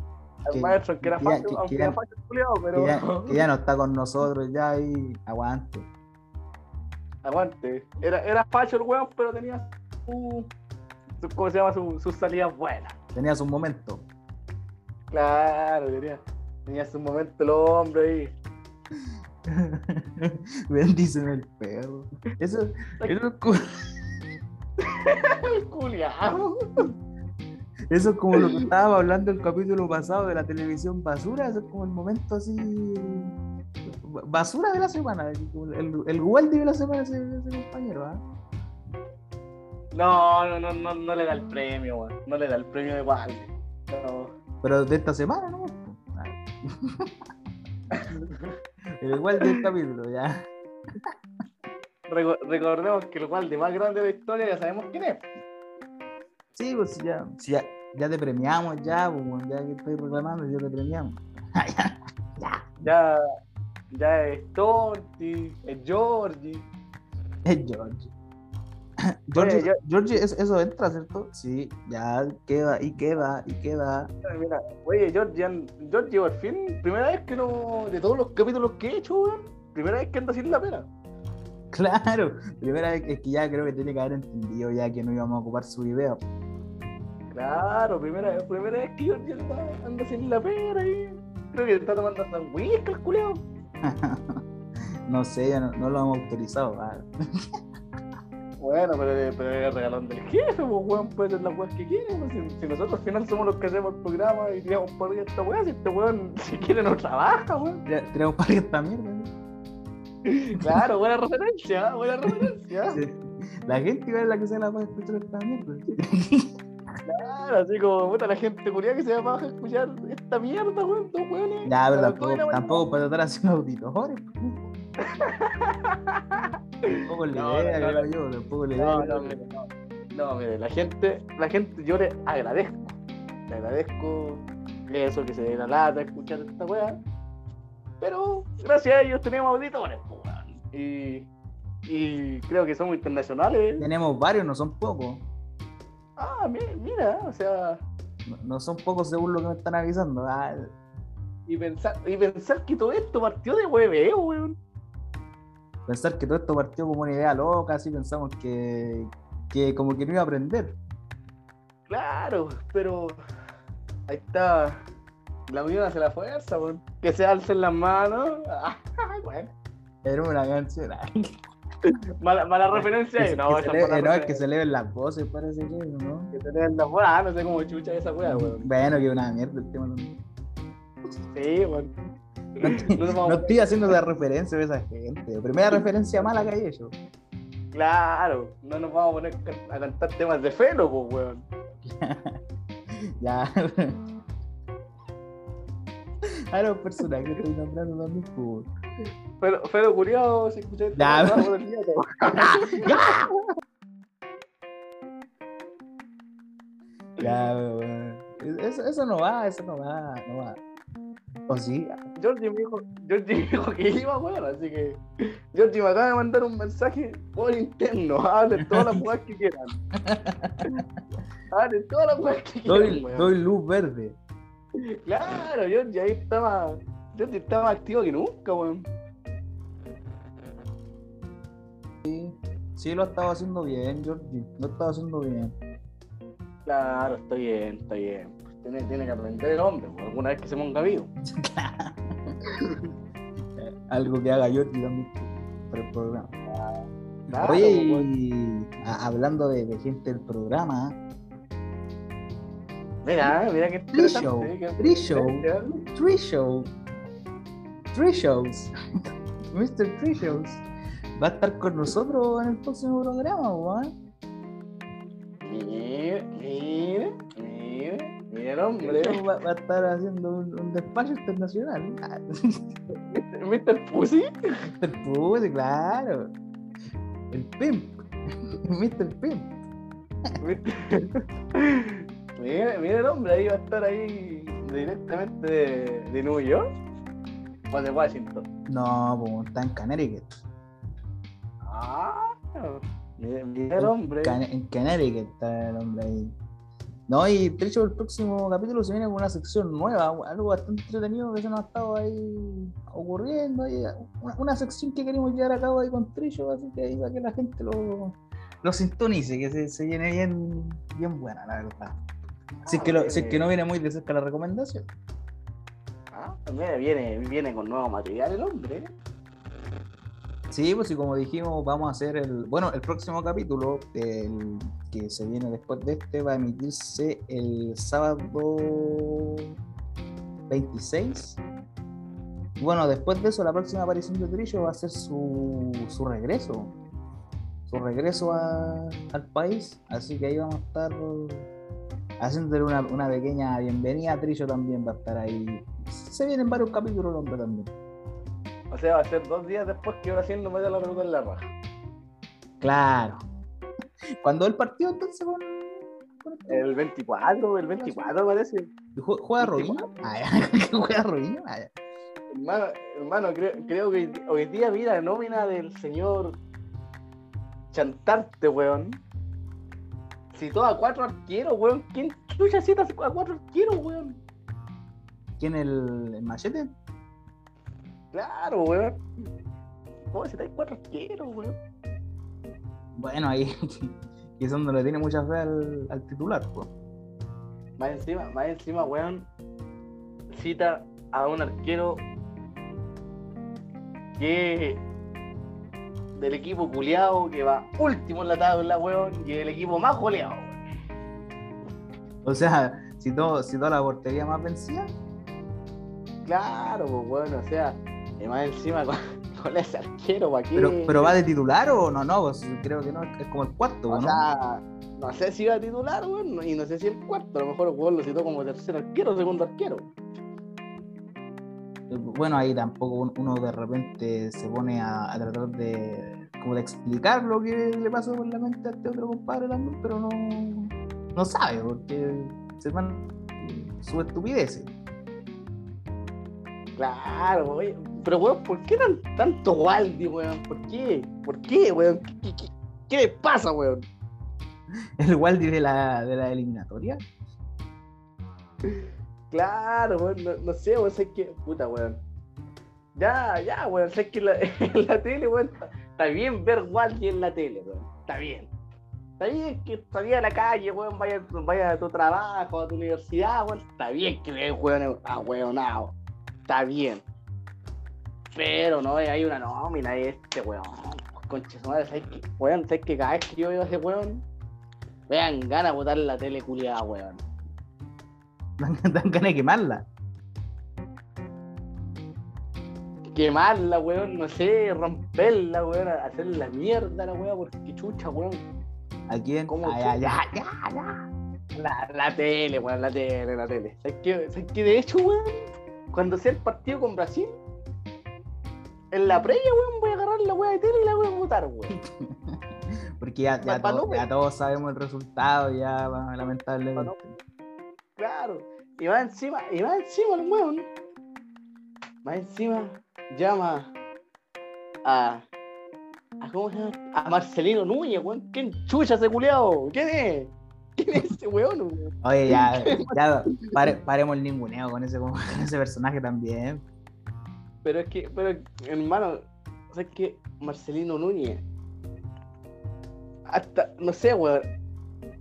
Al Que- maestro, que era que fácil, que- aunque que era fácil culiao, que, pero. ya, que ya no está con nosotros, ya ahí aguante. Aguante. Era, era facho el weón, pero tenía su. su- ¿Cómo se llama? Su- sus salidas buenas. Tenía su momento. Claro, tenía. Tenía su momento el hombre ahí. Bendíceme el perro. Eso, eso, es como, El culiao. eso es como lo que estábamos hablando el capítulo pasado de la televisión basura. Eso es como el momento así. Basura de la semana. El, el Waldi de la semana ese, ese compañero. ¿ah? No, no, no, no, no le da el premio, weón. No le da el premio de Waldi. No. Pero de esta semana, ¿no? El Waldi del capítulo, ya. Reco- recordemos que el Waldi más grande de la historia ya sabemos quién es. Sí, pues ya, ya, ya te premiamos, ya, pues, ya que estoy reclamando, ya te premiamos. Ya, ya es Tonti, es Georgie. Es George. Yo- George, eso, eso entra, ¿cierto? Sí, ya queda y queda y queda. Mira, oye, Georgie, Georgie, por fin, primera vez que no. De todos los capítulos que he hecho, weón, primera vez que anda sin la pena. Claro, primera vez que- es que ya creo que tiene que haber entendido ya que no íbamos a ocupar su video. Claro, primera, primera vez que Georgie anda, anda sin la pena y. Creo que está tomando whisky, el culeo. no sé, ya no, no lo hemos autorizado. ah. Bueno, pero, pero es el regalón del jefe, pues, weón, puede ser las weas que quiere, pues, si, si nosotros al final somos los que hacemos el programa y tiramos por ahí a esta wea, si este weón, si quiere no trabaja, weón. Tenemos para que esta mierda. ¿no? Claro, buena referencia, buena referencia. Sí. La gente igual es la que se la puede escuchar esta mierda. Claro, así como, puta, la gente culiada que se va a escuchar esta mierda, weón, dos weones. Ya, pero a tampoco, tampoco para tratar haciendo auditores. Tampoco la No, idea, no, creo yo. Tampoco la idea. No, mire, no. No, mire, la gente, la gente, yo le agradezco. Le agradezco eso, que se dé la lata escuchar esta weá. Pero gracias a ellos tenemos auditores. Y, y creo que somos internacionales. Tenemos varios, no son pocos. Ah, mi- mira, o sea, No, no son pocos según lo que me están avisando. Ah, y pensar, y pensar que todo esto partió de hueveo, weón. Pensar que todo esto partió como una idea loca, así pensamos que, que como que no iba a aprender. Claro, pero ahí está. La unión hace la fuerza, weón. Que se alcen las manos. Ah, bueno. Era una canción. Mala, mala referencia. que, se- no, que se le- no, es que se le ven las voces, parece que, ¿no? Que tener la weá, no sé cómo chucha esa weá, weón. Bueno, que una mierda el tema. No, Sí, weón. No estoy- No haciendo esa referencia de esa gente. Primera referencia mala que hay hecho. Claro, no nos vamos a poner a cantar temas de felo, pues, weón. Ya. A los personajes que estoy nombrando también, pues. Felo, felo curioso, si escuché. Ya, no, no, Ya, weón. Eso, eso no va, eso no va, no va. O sí, Georgie me dijo, Georgie me dijo que iba, weón, así que Georgie me acaba de mandar un mensaje por interno, hablen todas las weas que quieran. hablen todas las weas que quieran, doy, weón. doy luz verde. Claro, Georgie ahí estaba, Georgie estaba más activo que nunca, weón. Sí, lo estaba haciendo bien, Georgie. Lo estaba haciendo bien. Claro, está bien, está bien. Pues tiene, tiene que aprender el hombre, weón, alguna vez que se ponga vivo. Algo que haga Georgie también para el programa. Claro, Oye, y a- hablando de, de gente del programa, Mira, mira qué Free show, free show. Tree Show, Tree Shows, Mr. Tree Shows, va a estar con nosotros en el próximo programa, weón. Mire el hombre. Va, va a estar haciendo un, un despacho internacional. Mr. Pussy. Mr. Pussy, claro. El Pimp. Mr. Pimp. Mire, mire el hombre, ahí va a estar ahí directamente de, de New York o de Washington. No, pues está en Connecticut. Ah, mire, mire el hombre. En Connecticut está el hombre ahí. No, y de hecho el próximo capítulo se viene con una sección nueva, algo bastante entretenido que se nos ha estado ahí ocurriendo. una, sección que queremos llevar a cabo ahí con Trillo, así que ahí para que la gente lo, lo sintonice, que se, se viene bien, bien buena, la verdad. Si es, que lo- que no viene muy de cerca la recomendación. Ah, viene, viene con nuevo material el hombre. Sí, pues y como dijimos, vamos a hacer el. Bueno, el próximo capítulo, que se viene después de este, va a emitirse el sábado 26. Y bueno, después de eso, la próxima aparición de Trillo va a ser su, su regreso. Su regreso al país. Así que ahí vamos a estar haciéndole una, una pequeña bienvenida. Trillo también va a estar ahí. Se vienen varios capítulos, hombre también. O sea, va a ser dos días después que ahora haciendo meter la pelota en la raja. Claro. Cuando el partido entonces con. con El 24, el 24 parece. ¿Jue- ¿Juega Robinho? Ah. ¿Juega Robinho? Ah. Hermano, hermano creo, creo que hoy- hoy día vi la nómina del señor Chantarte, weón. Citó a cuatro arqueros, weón. ¿Quién chucha cita a cuatro arqueros, weón? ¿Quién el, el machete? Claro, weón. ¿Cómo citáis cuatro arqueros, weón? Bueno, ahí quizás no le tiene mucha fe al, al titular. pues. Más encima, más encima, weón. Cita a un arquero que del equipo culiado que va último en la tabla, weón, y el equipo más goleado. weón. O sea, si, todo, si toda la portería más vencida, Claro, pues bueno, o sea, y más encima con, con ese arquero, ¿para qué? Pero, pero va de titular o no, no, pues, creo que no, es como el cuarto, O ¿no? sea, no sé si va a titular, y no sé si el cuarto, a lo mejor el weón lo citó como tercer arquero, segundo arquero. Bueno, ahí tampoco un- uno de repente se pone a, a tratar de como de explicar lo que le pasó por la mente a este otro compadre también, pero no, no sabe, porque se van su estupidez. Claro, oye, pero weón, ¿por qué tan, tanto Waldi, weón? ¿Por qué? ¿Por qué, weón? ¿Qué, qué, qué, qué le pasa, weón? El Waldi de la, de la eliminatoria. Claro, weón, no, no sé, weón, sé que. Puta, weón. Ya, ya, weón, sé que la, en la tele, weón, está, bien ver Waldi en la tele, weón. Está bien. Está bien que salía a la calle, weón, vaya, vaya a tu trabajo, a tu universidad, weón. Está bien que veas, weón, a weonado. Está bien. Pero no, hay una nómina de este, weón. Concha su madre, ¿sabes qué? Weón, ¿sabes que cada vez que yo veo a ese weón? Vean, gana botar la tele culiada, weón. Dan, ganas de quemarla. quemarla, weón, no sé, romperla, weón, hacer la mierda la weón, porque chucha, weón. ¿A quién? ¿Cómo Ah, ya, ya. La, la tele, weón, la tele, la tele. ¿Sabes qué? ¿Sabes qué? De hecho, weón, cuando sea el partido con Brasil, en la previa, weón, voy a agarrar la weá de tele y la voy a botar, weón. Porque ya, ya, todos- no, ya todos sabemos el resultado, ya lamentablemente. Claro. Y va encima, y va encima el weón. Va encima, llama a. a ¿Cómo se llama? A Marcelino Núñez, weón. ¿Quién chucha ese culiao? ¿Quién es? ¿Quién es ese weón, weón? Oye, ya, ya pare- paremos el ninguneo con ese, con ese personaje también. Pero es que, pero, hermano, ¿sabes qué? Marcelino Núñez. Hasta, no sé, weón.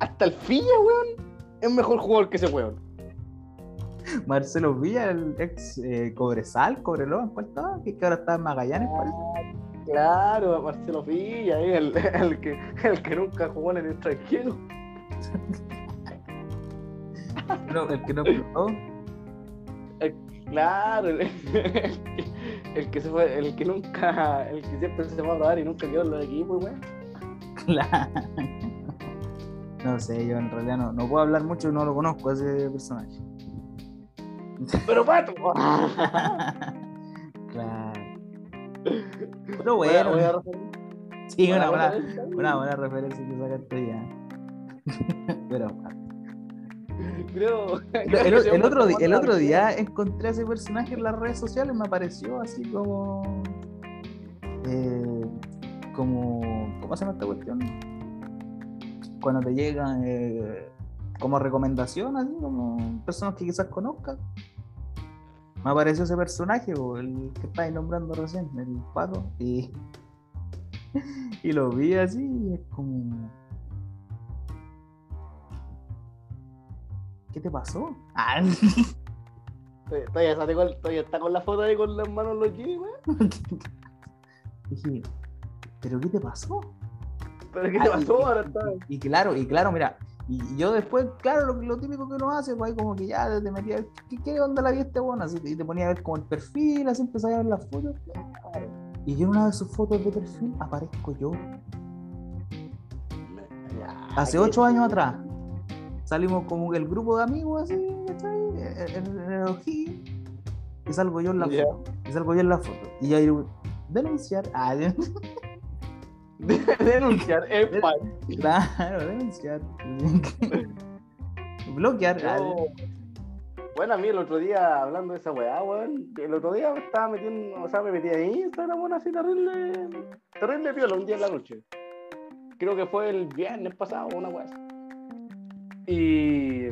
Hasta el Filla, weón. Es mejor jugador que ese weón. Marcelo Villa, el ex eh, Cobresal, Cobreloa, ¿cuál estaba? Que, que ahora está en Magallanes, parece. Claro, Marcelo Filla, eh, el, el que, el que nunca jugó en el extranjero. No, el que no explotó. Claro, el, el que, el que se fue, el que nunca, el que siempre se fue a probar y nunca quedó en los equipos, weón. Claro. No sé, yo en realidad no, no puedo hablar mucho, no lo conozco a ese personaje. Pero pato. claro. Pero bueno, sí, una buena, una buena referencia que sacaste ya. Pero Creo, el, el- el otro, el otro día encontré a ese personaje en las redes sociales, me apareció así como. eh, como. ¿Cómo se llama esta cuestión? Cuando te llegan eh, como recomendación, así como personas que quizás conozcas. Me apareció ese personaje, o el que estáis nombrando recién, el pato, y, y lo vi así, y es como. ¿Qué te pasó? Ah, Todavía, está con, todavía está con la foto ahí con las manos en los jeans, weón. Dije, ¿pero qué te pasó? Pero ¿qué te Ah, pasó y- ahora? Está... Y claro, y claro, mira, y yo después, claro, lo, lo típico que uno hace, pues ahí como que ya te metía a ver, ¿qué, qué onda la vida este? Así, y te ponía a ver como el perfil, así empezaba a ver las fotos. Y yo en una de sus fotos de perfil aparezco yo. Hace ¿qué- ocho años atrás. Salimos como el grupo de amigos así, ¿cachai? En, en- el O'Higgins, Y salgo yo en la foto. Y salgo yo en la foto. Y ya digo, denunciar. Ah, Denunciar es mal. claro, denunciar. Bloquear. ah, Yo- Bueno, a mí el otro día, hablando de esa weá, weón, el otro día me estaba metiendo, o sea, me metí ahí, Instagram, weón, así terrible, terrible piola un día en la noche. Creo que fue el viernes pasado, una weá. Y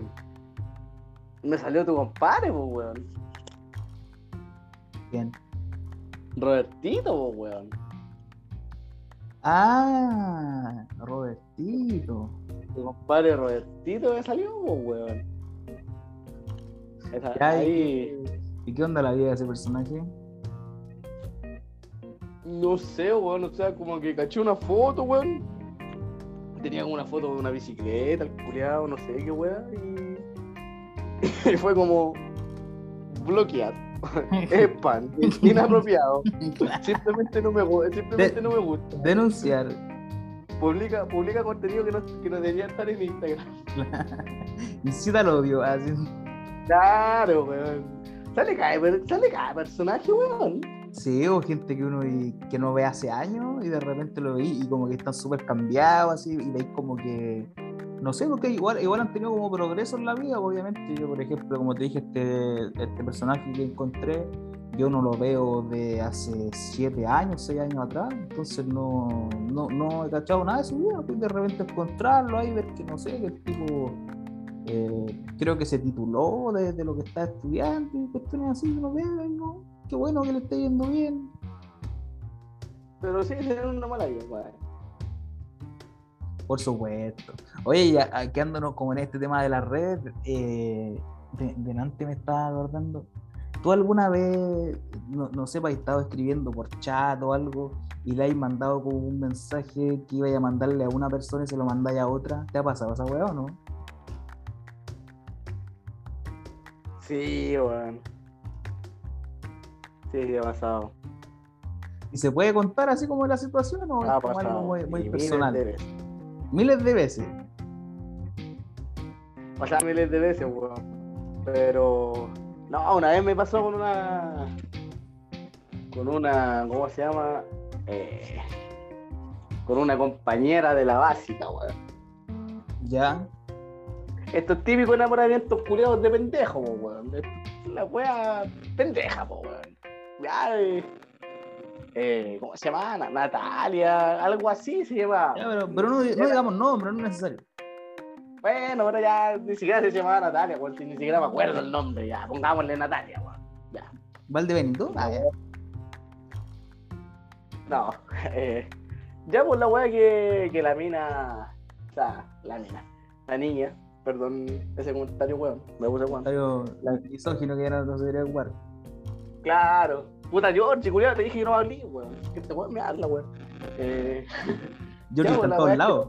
me salió tu compadre, pues, weón. Bien. Robertito, pues, weón. Ah, Robertito. Tu compadre Robertito me salió, pues, weón. Esa- ahí, ¿Y qué onda la vida de ese personaje? no sé, weón, o sea, como que caché una foto, weón. Tenía como una foto de una bicicleta, el culiado, no sé qué weón, y... y fue como bloquear. es pan, es inapropiado. Simplemente no me, gu- simplemente De- no me gusta. Denunciar. Publica, publica contenido que no, que no debería estar en Instagram. Incita al odio. Así. Claro, weón. Sale cada, sale cada personaje, weón. Sí, o gente que uno y- que no ve hace años y de repente lo veis y como que están súper cambiados así y veis como que no sé, porque igual, igual han tenido como progreso en la vida, obviamente. Yo, por ejemplo, como te dije, este, este personaje que encontré, yo no lo veo de hace siete años, seis años atrás, entonces no, no, no he cachado nada de su vida, pues de repente encontrarlo ahí, ver que no sé, que el tipo eh, creo que se tituló de, de lo que está estudiando y cuestiones así, uno ve, y no, qué bueno que le esté yendo bien. Pero sí, es una mala vida, weón. Por supuesto. Oye, ya ah, quedándonos como en este tema de las redes, eh, de, delante me estaba acordando. ¿Tú alguna vez, no, no sé, has estado escribiendo por chat o algo y le has mandado como un mensaje que iba a mandarle a una persona y se lo mandáis a otra? ¿Te ha pasado esa weá o no? Sí, weón. Sí, sí, ha pasado. ¿Y se puede contar así como la situación o es Ha como algo muy, miles personal? de veces. Miles de veces. O sea, miles de veces, weón. Pero. No, una vez me pasó con una. Con una. ¿Cómo se llama? Eh, con una compañera de la básica, weón. Ya. Estos típicos enamoramientos culiados de pendejo, weón. Es La wea pendeja, weón. Ya, eh, ¿cómo se llama? Na- Natalia, algo así se llama. Ya, pero, pero no, no digamos nombre, no es necesario. Bueno, pero ya ni siquiera se llamaba Natalia, si Ni siquiera me acuerdo el nombre, ya. Pongámosle Natalia, weón. Ya. ¿Valde Benito? Ah, ya. No, eh, ya por la wea que, que la mina, o sea, la mina, la niña, perdón ese comentario, weón, me puse weón. Comentario la- misógino que ya no, no se debería ocupar. Claro, puta George, culiado, te dije que no hablé, weón, que te weón me habla, weón. Eh, lo pues, en todos weá que- lados.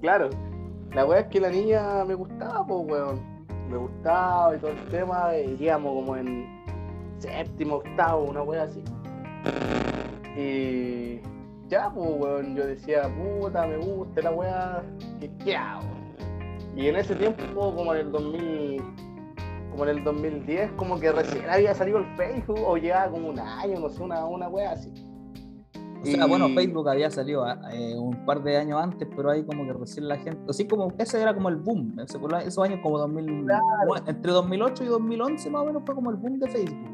claro, la wea es que la niña me gustaba, pues, weón, me gustaba y todo el tema, iríamos como en séptimo, octavo, una wea así. Y ya, pues, weón, yo decía, puta, me gusta la weá, ¿qué, qué hago? Y en ese tiempo, como en el 2000, como en el 2010, como que recién había salido el Facebook, o llevaba como un año, no sé, una, una weá así. O sea, Y- bueno, Facebook había salido ah, eh, un par de años antes, pero ahí como que recién la gente, así como ese era como el boom, ese- esos años como 2000, bueno, entre 2008 y 2011 más o menos fue como el boom de Facebook.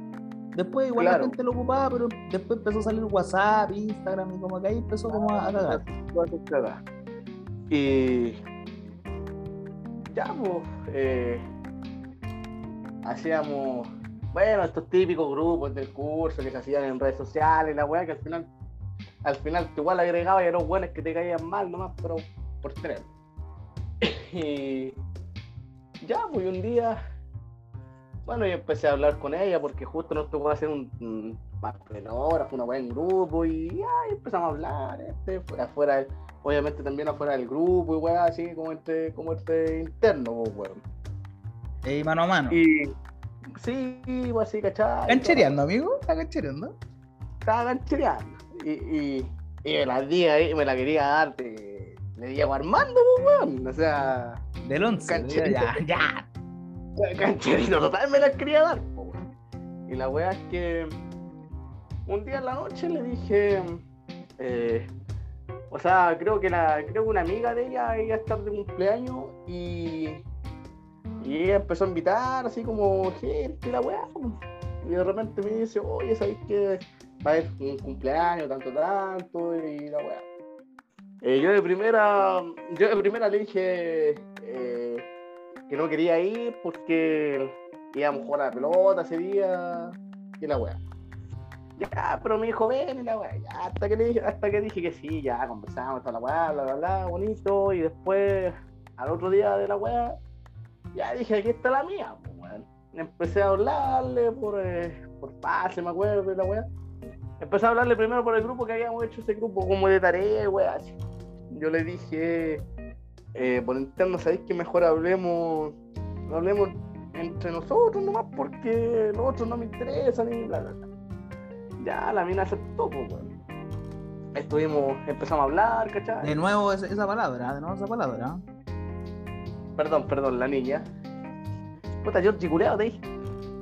Después igual Claro. la gente lo ocupaba, pero después empezó a salir WhatsApp, Instagram y como que ahí empezó como a, a cagar. Voy a cagar. Y ya, pues, eh, hacíamos, bueno, estos típicos grupos del curso que se hacían en redes sociales, la weá que al final, al final tú igual agregabas y eran buenos que te caían mal nomás, pero por tres. Y ya, pues un día, bueno, yo empecé a hablar con ella porque justo nos tocó hacer un, un papelógrafo, una weá en grupo y ya empezamos a hablar, este, fuera, afuera, obviamente también afuera del grupo y weá, así como este, como este interno, pues, weón. Ey, mano a mano. Y sí, pues así, ¿cachai? ¿Canchereando, amigo? ¿Está canchereando? Estaba canchereando. Y, y, y me la di ahí, me la quería dar de, de Diego Armando, pues, weón. O sea, Del 11. Cancherito. Ya, ya. cancherito total me la quería dar, pues, weón. Y la weá es que un día en la noche le dije, eh, o sea, creo que la, creo que una amiga de ella iba a estar de cumpleaños y, y ella empezó a invitar así como gente, la weá. Y de repente me dice, oye, ¿sabes qué? Va a haber un cumpleaños, tanto, tanto, y la weá. Eh, yo de primera, yo de primera le dije eh, que no quería ir porque íbamos a jugar a la pelota ese día y la weá. Ya, pero me dijo, ven y la weá. Hasta que, le dije, hasta que dije que sí, ya conversamos toda la weá, bla, bla, bla, bonito. Y después, al otro día de la weá, ya dije, aquí está la mía, pues, weón. Empecé a hablarle por, eh, por pase, me acuerdo, y la weá. Empecé a hablarle primero por el grupo que habíamos hecho ese grupo como de tarea, weá. Yo le dije, eh, por interno, ¿sabéis que mejor hablemos, hablemos entre nosotros nomás porque los otros no me interesan y bla, bla. Ya la mina aceptó, pues. Estuvimos, empezamos a hablar, ¿cachai? De nuevo esa palabra, de nuevo esa palabra. Perdón, perdón, la niña. Puta, yo chiculeado te dije.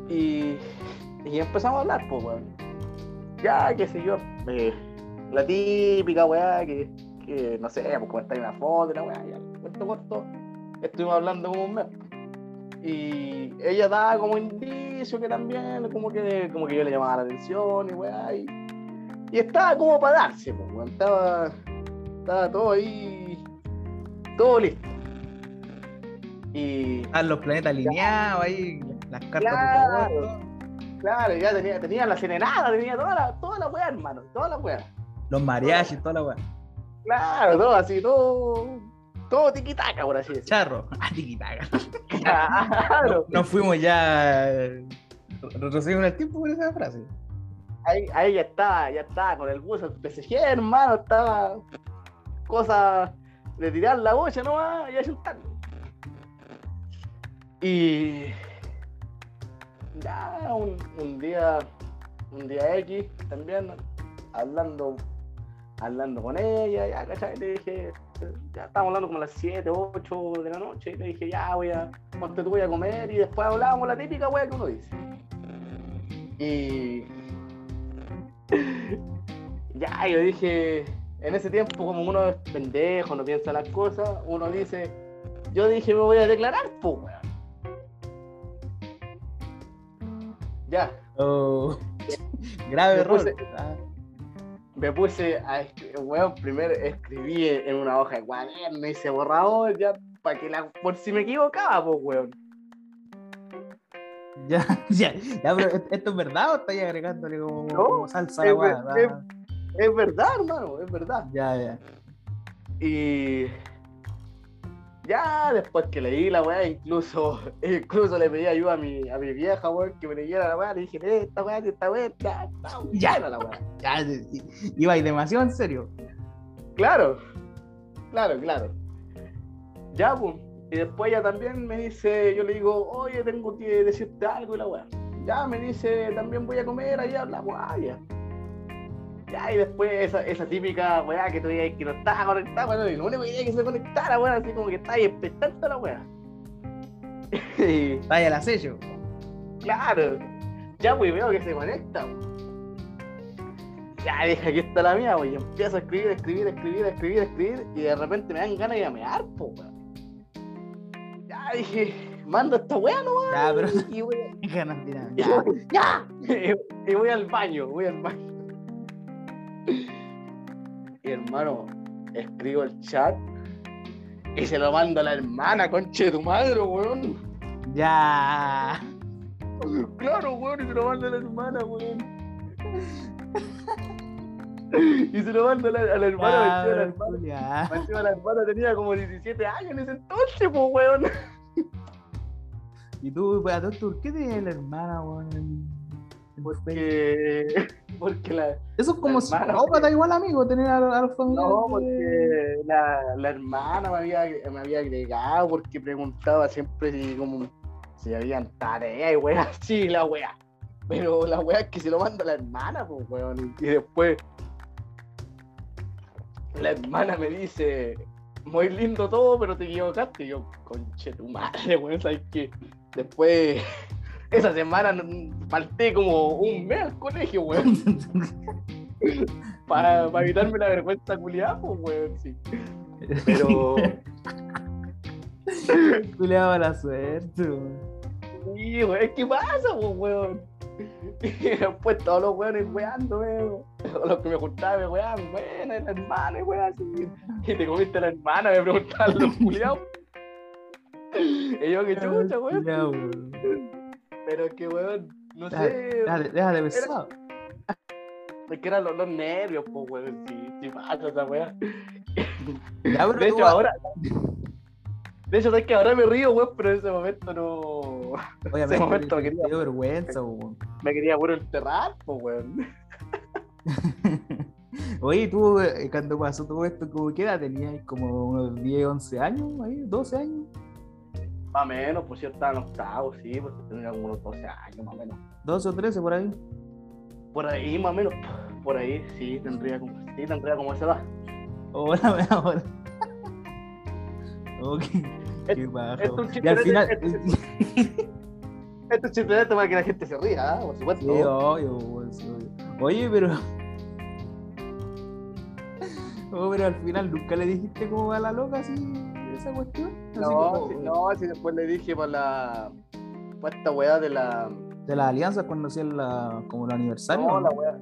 Y, y empezamos a hablar, pues, weón. Ya, qué sé yo. eh, la típica, weá, que, que no sé, pues comentar una foto, la weá, ya, cuento corto. Estuvimos hablando como un mes. Y ella daba como indicio que también, como que, como que yo le llamaba la atención y weá. Y, y estaba como para darse, pues, weón. Estaba, estaba todo ahí, todo listo. Y Están los planetas alineados ahí, las cartas Claro. por favor, claro, ya tenía, tenía la serenata, tenía toda la, toda la weá, hermano, toda la weá. los mariachis, toda la weá. Claro, todo así, todo, todo tiquitaca, por así decirlo. Charro, ah, tiquitaca. Claro, Nos fuimos ya. eh, Retrocedimos en el tiempo con esa frase. ahí, ahí ya estaba, ya estaba con el bus, el PSG, hermano, estaba cosa de tirar la bocha nomás y ayuntando. Y ya un, un día, un día X también, hablando, hablando con ella, ya, ¿cachai? Le dije, ya estábamos hablando como a las 7, 8 de la noche, y le dije, ya voy a, tú voy a comer, y después hablábamos la típica wea que uno dice. Y ya, yo dije, en ese tiempo, como uno es pendejo, no piensa las cosas, uno dice, yo dije, me voy a declarar, pues, grave Me error. puse- Ah, me puse a escribir, weón, primero escribí en una hoja de cuaderno, hice borrador, ya, para que la, por si me equivocaba, pues, weón. Ya, ya, ya, pero ¿est- ¿esto es verdad o estáis agregándole como, No, como salsa a la es Ah, Es verdad, hermano, es verdad. Ya, ya. Y ya después que leí la weá, incluso, incluso le pedí ayuda a mi, a mi vieja, weón, que me leyera la weá, le dije, esta weá, esta weá, ya, Ya. la weá. ya iba ahí demasiado en serio. Claro, claro, claro. Ya, pues. Y después ella también me dice, yo le digo, oye, tengo que decirte algo y la weá. Ya me dice, también voy a comer, ahí hablamos, ah, ya. Ya, y después esa, esa típica weá que tú digas que no estaba conectada, bueno, y lo único que quería que se conectara, weá, así como que está ahí expectante la weá. Ahí al acecho. claro, ya pues veo que se conecta. Ya dije, aquí está la mía, pues, y empiezo a escribir, escribir, escribir, escribir, escribir, y de repente me dan ganas de ir a mear, po, weón. Ya dije, mando esta weá nomás. Ya, pero Y voy, a- ganas de nada. y Ya. voy- ya. Y voy al baño, voy al baño. Y hermano, escribo el chat y se lo mando a la hermana, conche de tu madre, weón. Ya. Claro, weón, y se lo mando a la hermana, weón. Y se lo mando a la, a la hermana, Ya, encima la hermana. Julia. encima la hermana tenía como 17 años en ese entonces, pues, weón. Y tú, a esto, ¿por qué tenías la hermana, weón? Porque, porque la, Eso es como la hermana, psicópata igual, amigo, tener a, a los familiares. No, porque la, la hermana me había, me había agregado porque preguntaba siempre si, como, si habían tareas y weas así, la wea. Pero la wea es que se lo manda la hermana, pues, weón. Y después la hermana me dice, muy lindo todo, pero te equivocaste. Y yo, conche tu madre, weón, ¿sabes qué? Después, esa semana falté como un mes al colegio, weón. Para evitarme la vergüenza culiada, pues, weón, sí. Pero, Julia mala suerte, weón. sí, weón, ¿qué pasa, pues, weón? Después todos los weones weando, weón. Todos los que me juntaban me weaban, weón, la hermana, weón, así. Y te comiste a la hermana, me preguntaban los culiados. Y yo, qué chucha, weón. Weón. Pero que, weón, no Déjale, sé. déjale, déjale pesado. Es que eran los, los nervios, pues, weón, sí, sí pasa esa weá. De hecho, ahora. De hecho, es que ahora me río, weón, pero en ese momento no. Obviamente, momento te- quería- dio vergüenza, weón. Me quería puro enterrar, pues, weón. Oye, tú, eh, cuando pasó todo esto, ¿cómo qué edad tenías? ¿Como unos 10, 11 años? Ahí, ¿12 años? Más o menos, pues yo estaba en octavo, sí, pues tenía como unos 12 años más o menos. 12 o 13 por ahí. Por ahí, más o menos, por ahí, sí, tendría como, sí, tendría como esa edad. Hola, ahora. Ok. Es- Qué bajo. es un Y al final. es- Esto es simplemente para que la gente se ría, ¿ah? por supuesto. Sí, obvio, obvio. Oye, pero. Oh, pero al final nunca le dijiste cómo va la loca así, esa cuestión. Así no, sí, no, si después le dije para la. para esta weá de la. De las alianzas cuando hacían la, como el aniversario. No, ¿no? la weá.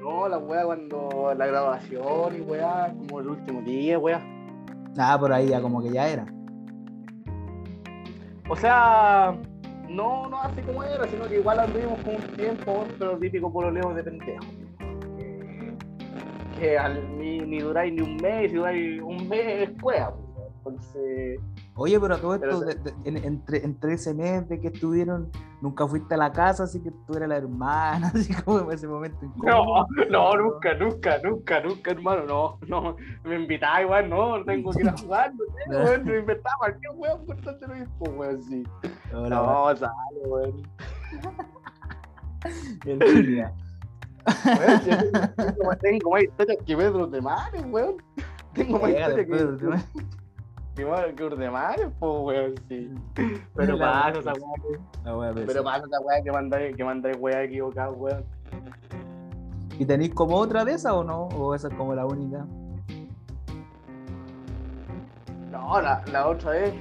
No, la weá cuando la grabación y weá, como el último día, weá. Ah, por ahí ya como que ya era. O sea, no, no así como era, sino que igual anduvimos con un tiempo, pero típico pololeo de pendejo. Que, que al, ni, ni duráis ni un mes, si duráis un mes después, weón. Entonces. Oye, pero a todo esto, Pero- de- de- en- entre, entre ese mes de que estuvieron, nunca fuiste a la casa, así que tú eras la hermana, así como en ese momento incómodo. No, no, nunca, nunca, nunca, nunca, hermano, no, no, me invitaba igual, no, tengo que ir a jugar, no sé, weón, me inventaba cualquier weón por tanto lo mismo, weón, sí. Hola, No, sale, weón. el. Weón, tengo, más historias que Pedro de Mares, weón. Tengo más historias que, ¿no? que, que, que de Mares, pues, weón, sí. Pero pasa esa weá, pero pasa esa weá que mandáis, que mandáis weá equivocada, weón. ¿Y tenéis como otra de esas o no? ¿O esa es como la única? No, la, la otra vez.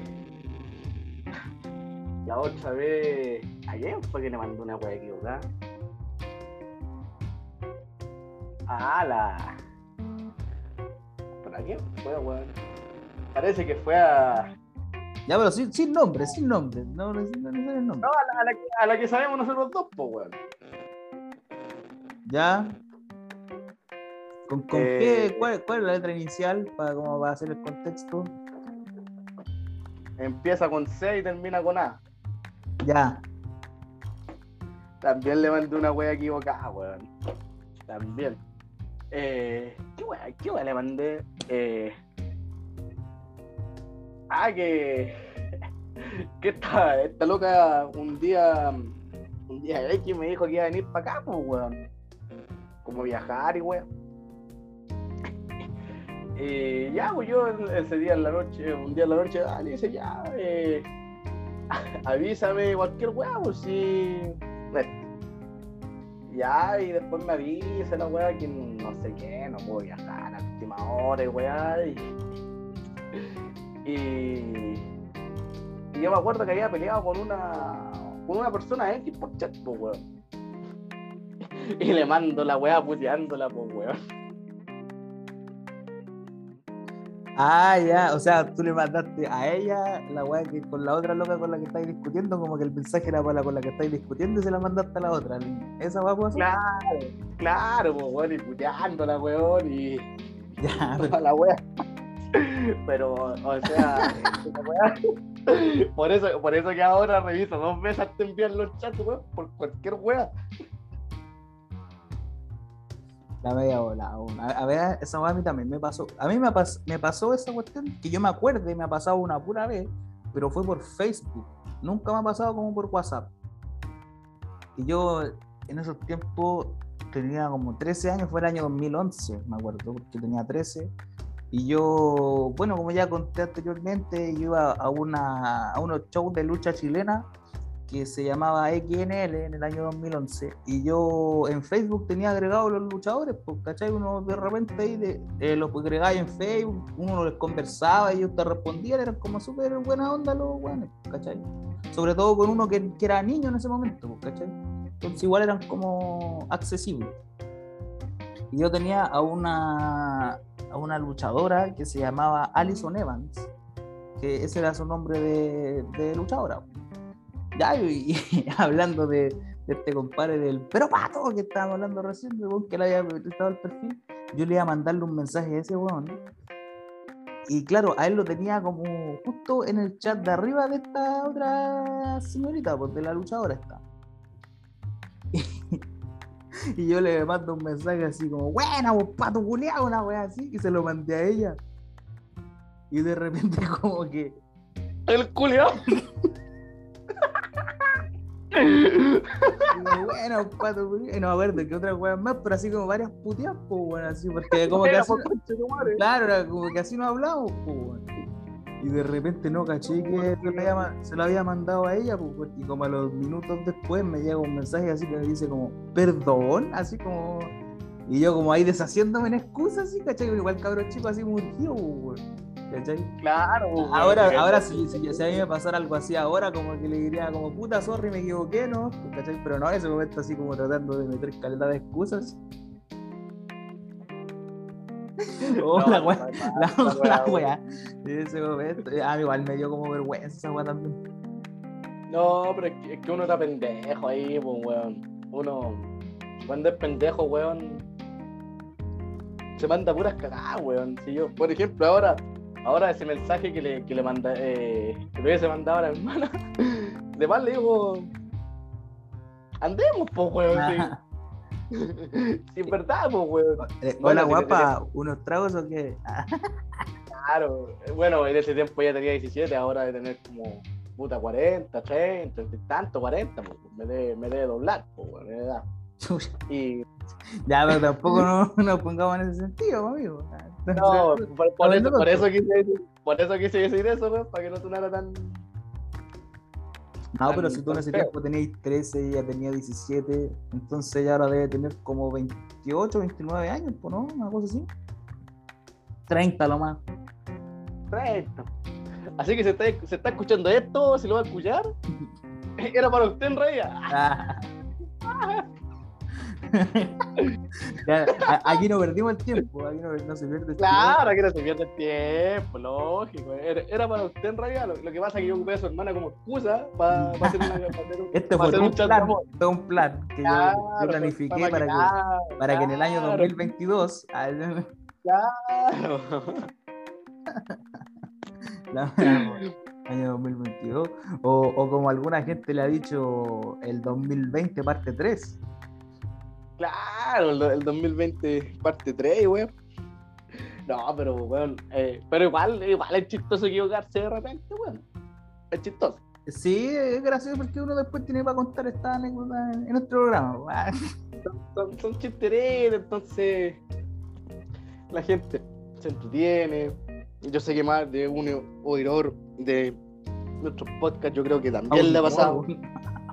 La otra vez. Ayer fue que le mandó una wea equivocada. Ah, la. ¿Para qué fue, weón? Parece que fue a. Ya, pero sin, sin nombre, sin nombre. No no, el nombre. No, a la, a la que, a la que sabemos nosotros dos, pues, weón. ¿Ya? ¿Con, con Eh, qué? Cuál, cuál es la letra inicial para, como para hacer el contexto? Empieza con C y termina con A. Ya. También le mandé una wea equivocada, weón. También. Eh, ¿Qué wea? ¿Qué wea le mandé? Eh, ah, que. Que esta, esta loca un día. Un día X me dijo que iba a venir para acá, pues, weón. Como viajar y weón. Y ya, pues yo ese día en la noche, un día en la noche, ah, dice, ya, eh, avísame cualquier weá, pues si. Ya, y después me avisa la weá que no sé qué, no puedo viajar a última hora y weá. Y, y yo me acuerdo que había peleado con una con una persona X por chat, pues weón. Y le mando la weá puteándola, pues weón. Ah, ya. O sea, tú le mandaste a ella la weá que con la otra loca con la que estáis discutiendo, como que el mensaje era para la con la que estáis discutiendo y se la mandaste a la otra. ¿Esa va a pasar? Claro, claro, pues weón, y puteándola, weón, y. Ya, toda la wea. Pero, o sea, wea- por eso, por eso que ahora reviso dos veces antes de enviar los chats, weón, por cualquier wea. La media bola. A, ver, esa weá a mí también me pasó. A mí me, pas- me pasó esa cuestión que yo me acuerde, me ha pasado una pura vez, pero fue por Facebook. Nunca me ha pasado como por WhatsApp. Y yo en esos tiempos tenía como 13 años, fue el año 2011, me acuerdo, porque tenía 13. Y yo, bueno, como ya conté anteriormente, iba a, una, a unos shows de lucha chilena que se llamaba XNL en el año 2011 y yo en Facebook tenía agregados los luchadores, pues, ¿cachai? Uno de repente ahí de, eh, los agregaba en Facebook, uno les conversaba y ellos te respondían, eran como súper buena onda los buenos, ¿cachai? Sobre todo con uno que, que era niño en ese momento, pues, ¿cachai? Entonces igual eran como accesibles. Y yo tenía a una, a una luchadora que se llamaba Alison Evans, que ese era su nombre de, de luchadora. Ya, y, hablando de, este compadre del pero pato que estábamos hablando recién, que le había prestado el perfil, yo le iba a mandarle un mensaje a ese weón. Y claro, a él lo tenía como justo en el chat de arriba de esta otra señorita, de la luchadora esta. Y yo le mando un mensaje así como, buena, vos pato culiao, una wea así, y se lo mandé a ella. Y de repente como que El culiao. bueno, pato, culiao. no me acuerdo que otra weá más, pero así como varias puteas, pues bueno, así, porque como que así, de claro, como que así no hablamos, pues bueno. Y de repente no caché que se lo había, ma- se lo había mandado a ella, pues, y como a los minutos después me llega un mensaje así que me dice como, perdón, así como, y yo como ahí deshaciéndome en excusas, así, ¿cachai? Igual cabrón chico así muy tío, pues, ¿cachai? Claro. Ahora, ahora si, si, si a mí me pasara algo así ahora, como que le diría como puta sorry, me equivoqué, ¿no? ¿Cachai? Pero no, en ese momento así como tratando de meter calidad de excusas. Oh, No, la wea, no, la, no, la wea. En ese momento. A mí igual me dio como vergüenza esa wea también. No, pero es que, es que uno está pendejo ahí, pues, weón. Uno, cuando es pendejo, weón, se manda puras cagadas, weón. Si yo, por ejemplo, ahora, ahora ese mensaje que le, que le manda, eh, que le hubiese mandado a la hermana, de más le digo, andemos, pues, weón. Si, si es verdad, pues, weón. Eh, Hola si te guapa, ¿unos tragos o qué? Claro, bueno, en ese tiempo ya tenía 17, ahora de tener como puta 40, 30, 30 y tanto, 40, pues, me debe, me debe doblar, pues, weón, en edad. Y Ya, pero tampoco no- nos pongamos en ese sentido, amigo. no, por, por eso, por eso quise por eso quise decir eso, weón, para que no sonara tan. No, pero tan- si tú en ese tiempo tenías 13 y ella tenía 17, entonces ella ahora debe tener como 28, 29 años, pues, ¿no? Una cosa así. 30 lo más. 30. Así que se está, se está escuchando esto, si lo va a escuchar, era para usted en realidad. Ah. Ya, aquí no perdimos el tiempo, aquí no, no se pierde el Claro, que no se pierde el tiempo, lógico. Era, era para usted en realidad. Lo, lo que pasa es que yo ocupé a su hermana como excusa para hacer, una, para hacer un, Este para fue hacer un plan, un que yo- Claro, yo, planifiqué para, que, para que en el año claro, 2022, ah, Claro. la- año 2022, o, o como alguna gente le ha dicho, el 2020 parte 3. Claro, el, el 2020 parte 3, weón. No, pero, weón, eh, pero igual, igual es chistoso equivocarse de repente, weón. Es chistoso. Sí, es gracioso porque uno después tiene para contar esta anécdota en nuestro programa. Ah, Son, son chisteretes, entonces la gente se entretiene. Yo sé que más de un oidor de nuestros podcasts, yo creo que también le ha pasado.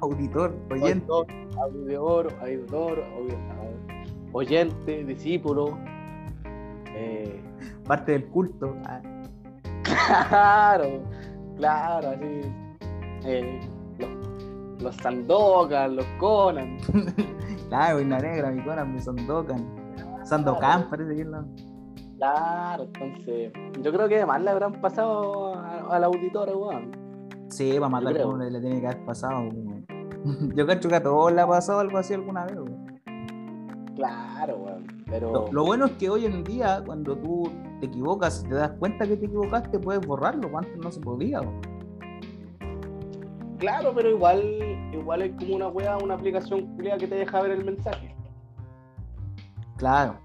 Auditor, oyente. Auditor, auditor, oyente, discípulo. Eh, parte del culto. Ah, Claro, claro, así. eh, los, los Sandokan, los Conan. Claro, Boina Negra, mi Conan, mi Sandokan. Sandokan parece que es la. Claro, entonces. Yo creo que además le habrán pasado al auditor, weón. Sí, para matar a uno le tiene que haber pasado. Yo cacho que a todos le ha pasado algo así alguna vez. weón. Claro, weón. Pero. Lo, lo bueno es que hoy en día, cuando tú te equivocas y te das cuenta que te equivocaste, puedes borrarlo. Antes no se podía. weón. Claro, pero igual, igual es como una weá, una aplicación que te deja ver el mensaje. Claro.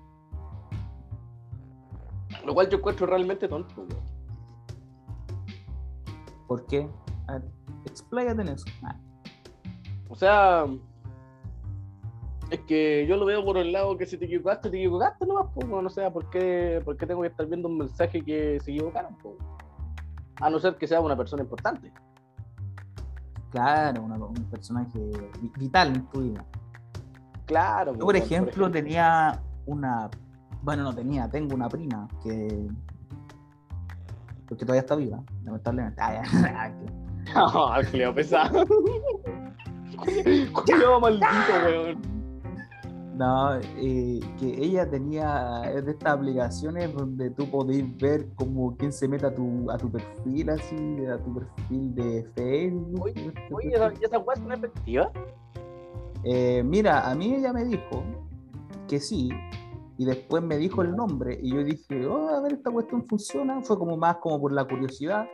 Lo cual yo encuentro realmente tonto, weón. ¿Por qué? A ver, expláyate en eso. Ah, sea, es que yo lo veo por el lado que si te equivocaste, te equivocaste nomás, pues, weón. o sea, ¿por qué, por qué tengo que estar viendo un mensaje que se equivocaron? pues? A no ser que sea una persona importante. claro, una- un personaje vi- vital en tu vida. Claro. Yo, por ejemplo, tenía una. Bueno, no tenía, tengo una prima que. Porque todavía está viva, lamentablemente. Ah, ya. No, Cleo pesado. Maldito, weón. No, eh, que ella tenía es de estas aplicaciones donde tú podés ver como quién se mete a tu, a tu perfil, así, a tu perfil de Facebook. Oye, Oye, ¿esa- ¿y esa weá es una efectiva? Eh, mira, a mí ella me dijo que sí, y después me dijo el nombre, y yo dije, oh, a ver, esta cuestión funciona, fue como más como por la curiosidad,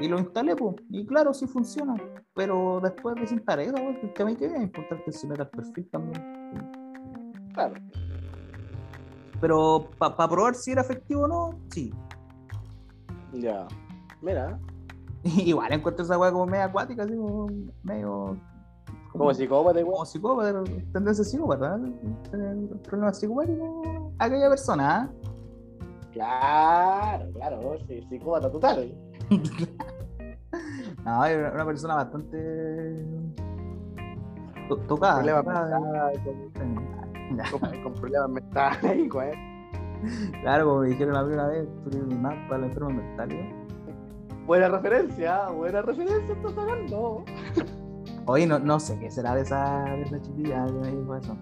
y lo instalé, pues, y claro, sí funciona, pero después desinstalé esa cuestión, porque a mí que me importa que se meta al perfil también. Claro. Pero para probar si era efectivo o no, sí. Ya. Mira. Igual encuentro esa weá como medio acuática, así como medio. Como psicópata, como psicópata, tendencia psicópata, ¿eh? Tener problemas psicopáticos aquella persona, ¿eh? Claro, claro, sí, psicópata total. ¿eh? No, es una persona bastante to- tocada. Problemas tocada. mentales, con, con- con problemas mentales. Claro, como me dijeron la primera vez, tú eres un más para los enfermos mentales. Buena referencia, buena referencia, estás sacando. Oye, no, no sé qué será de esa, de esa chiquilla que me dijo eso.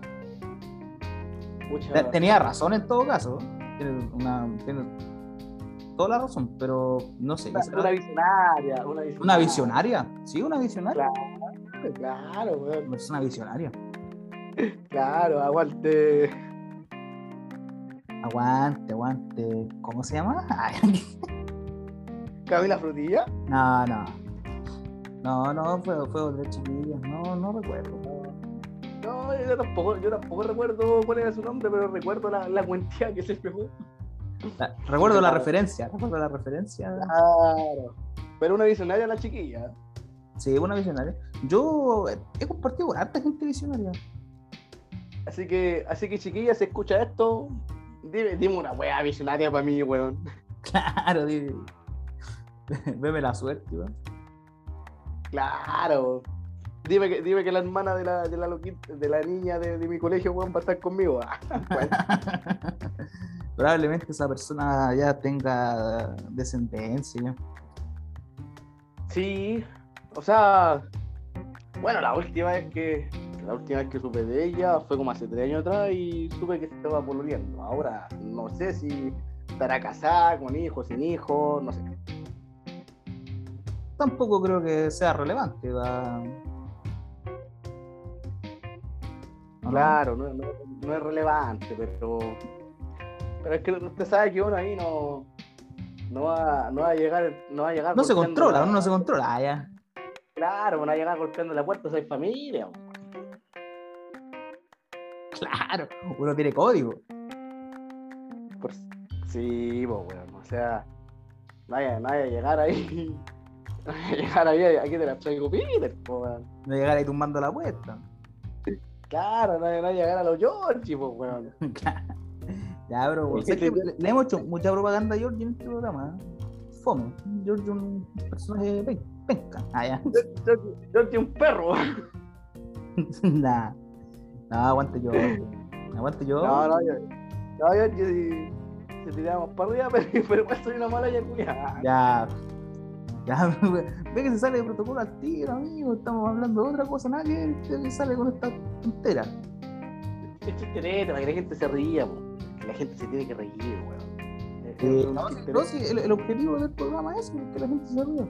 Pucha, Te- Tenía razón en todo caso. Tiene, una, tiene toda la razón, pero no sé. ¿qué una, una visionaria, una visionaria. ¿Una visionaria? Sí, una visionaria. Claro, claro, weón. Una persona visionaria. Claro, aguante. Aguante, aguante. ¿Cómo se llama? Camila Frutilla. no, no. No, no, fue, fue otra chiquilla. No, no recuerdo. No, yo tampoco, yo tampoco recuerdo cuál era su nombre, pero recuerdo la, la cuentía que se pegó. La- recuerdo la referencia. Recuerdo la referencia. Claro. Pero una visionaria la chiquilla. Sí, una visionaria. Yo he compartido con harta gente visionaria. Así que, así que chiquilla, si escucha esto, dime, dime una wea visionaria para mí, weón. Claro, di- Veme la suerte, weón. Claro. Dime que, dime que la hermana de la, de la, loquita- de la niña de, de mi colegio, weón, va a estar conmigo. Probablemente esa persona ya tenga descendencia. Sí, o sea, bueno, la última vez que la última vez que supe de ella fue como hace tres años atrás y supe que se estaba pololeando. Ahora no sé si estará casada, con hijos, sin hijos, no sé. Tampoco creo que sea relevante. va. No? Claro, no, no- no es relevante, pero pero es que usted sabe que uno ahí no no va, no va a llegar, no va a llegar No se controla, la- uno no se controla. Ah, ya. Claro, no va a llegar golpeando la puerta, soy familia. Claro, uno tiene código. Por- sí, pues, weón. O sea, no vaya, no vaya a llegar ahí. No vaya a llegar ahí, aquí te la traigo Peter, weón. No llegar ahí tumbando la puerta. Claro, no no llegar a los Georgie, pues, weón. ya, bro. ¿Y o sea, qué es que le, le hemos hecho mucha propaganda a George en este programa. ¿eh? Fome. George es un personaje pen- penca. Ah, ya. Georgie, Georgie un perro. nah. No, aguante yo. Aguante yo. No, no, yo. No, Georgie, si, si tiramos para arriba, pero, pero soy una mala yacuya. Ya. Ya, ve que se sale de protocolo al tiro, amigo. Estamos hablando de otra cosa, nada que que sale con esta tontera. Es chistereta, para que la gente se ría, po. La gente se tiene que reír, weón. Eh, no, no, sí, el, el objetivo del programa es que la gente se ría.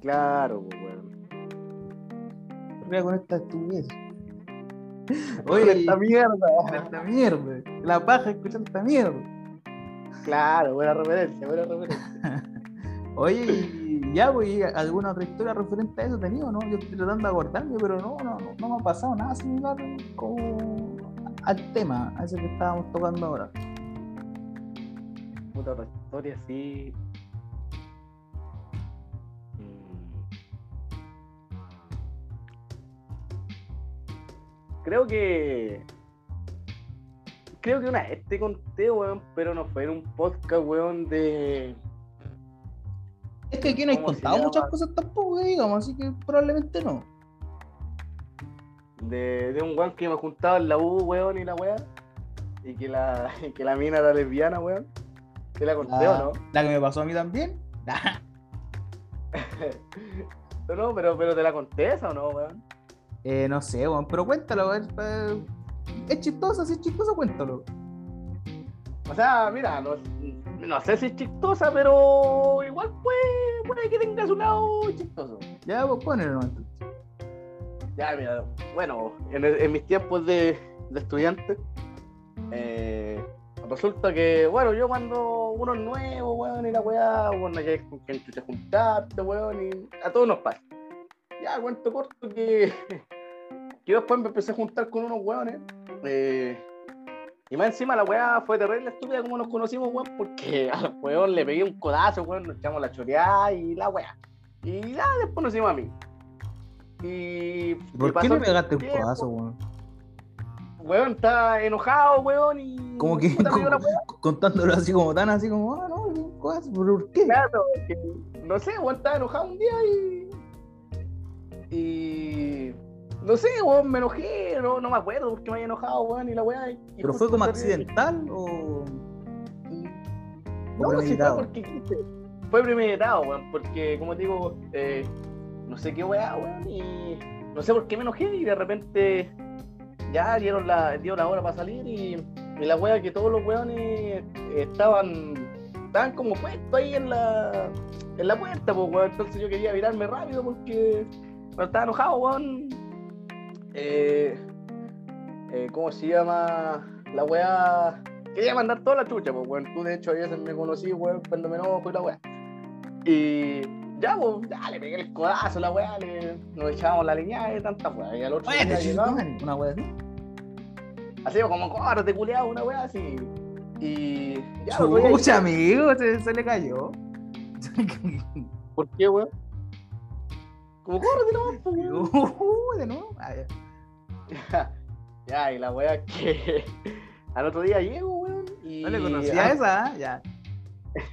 Claro, pues, weón. Se ría con esta estupidez. Oye, esta mierda. esta mierda. La paja escuchar esta mierda. Claro, buena referencia, buena referencia. Oye, ya, pues, ¿y ¿alguna otra historia referente a eso tenido, no? Yo estoy tratando de acordarme, pero no, no, no, me ha pasado nada similar como al tema, a ese que estábamos tocando ahora. Puta otra historia así. Mm. Creo que. Creo que una vez te conté, weón, pero no fue en un podcast, weón, de. Que aquí no hay ¿Cómo se contado muchas cosas tampoco, digamos, así que probablemente no. De, de un weón que me juntaba en la U, weón, y la weá. Y que la, que la mina era lesbiana, weón. ¿Te la conté La, o no? la que me pasó a mí también. No, no, pero, pero te la conté esa o no, weón. Eh, no sé, weón, pero cuéntalo, pa- Es chistosa, si es chistosa, cuéntalo. O sea, mira, no, no sé si es chistosa, pero igual puede, puede que tenga su lado chistoso. Ya, pues ponelo. Ya, mira, bueno, en, el- en mis tiempos de, de estudiante, eh, resulta que, bueno, yo cuando uno es nuevo, weón, y la weá, bueno, ya es con quien chucha juntarte, weón, y a todos nos pasa. Ya, cuento corto que, que yo después me empecé a juntar con unos weones, eh, Y más encima la weá fue terrible estúpida como nos conocimos, weón, porque al weón le pegué un codazo, weón, nos echamos la choreada y la weá. Y ya después nos hicimos amigos. Y. ¿Por y qué le pegaste un codazo, weón? Weón, está enojado, weón, y. Como que como- contándolo así como tan así como, ah, no, un codazo, ¿por qué? Claro, que, no sé, weón, estaba enojado un día y. Y. No sé, weón, me enojé, no, no me acuerdo por qué me había enojado, weón, y la weá. y ¿Pero fue como accidental o.? No, ¿O sí fue porque quise. Fue premeditado, weón, porque como te digo, eh, no sé qué weá, weón, y no sé por qué me enojé y de repente ya dieron la, dio la hora para salir y, y la weá que todos los weones estaban, estaban como puestos ahí en la, en la puerta, pues weón, entonces yo quería virarme rápido porque bueno, estaba enojado, weón. Eh, eh, ¿Cómo se llama? La weá quería mandar toda la chucha, pues, weón. Tú, de hecho, a veces me conocí, weón, cuando me enojo y la weá. Y ya, pues, ya, le pegué el codazo la weá, le, nos echábamos la leñada y tanta weá. Y al otro Bueno, día llegamos, una wea así. así como, córrete, culeado, una weá así. Y ya, pues, Chucha, amigo, se, se le cayó. ¿Por qué, weón? Como, córrete nomás, pues, weón. Uh, de nuevo. Ah, ya. ya, y la weá que al otro día llego, weón. Y, No le conocía ah, esa, ¿ah? ya.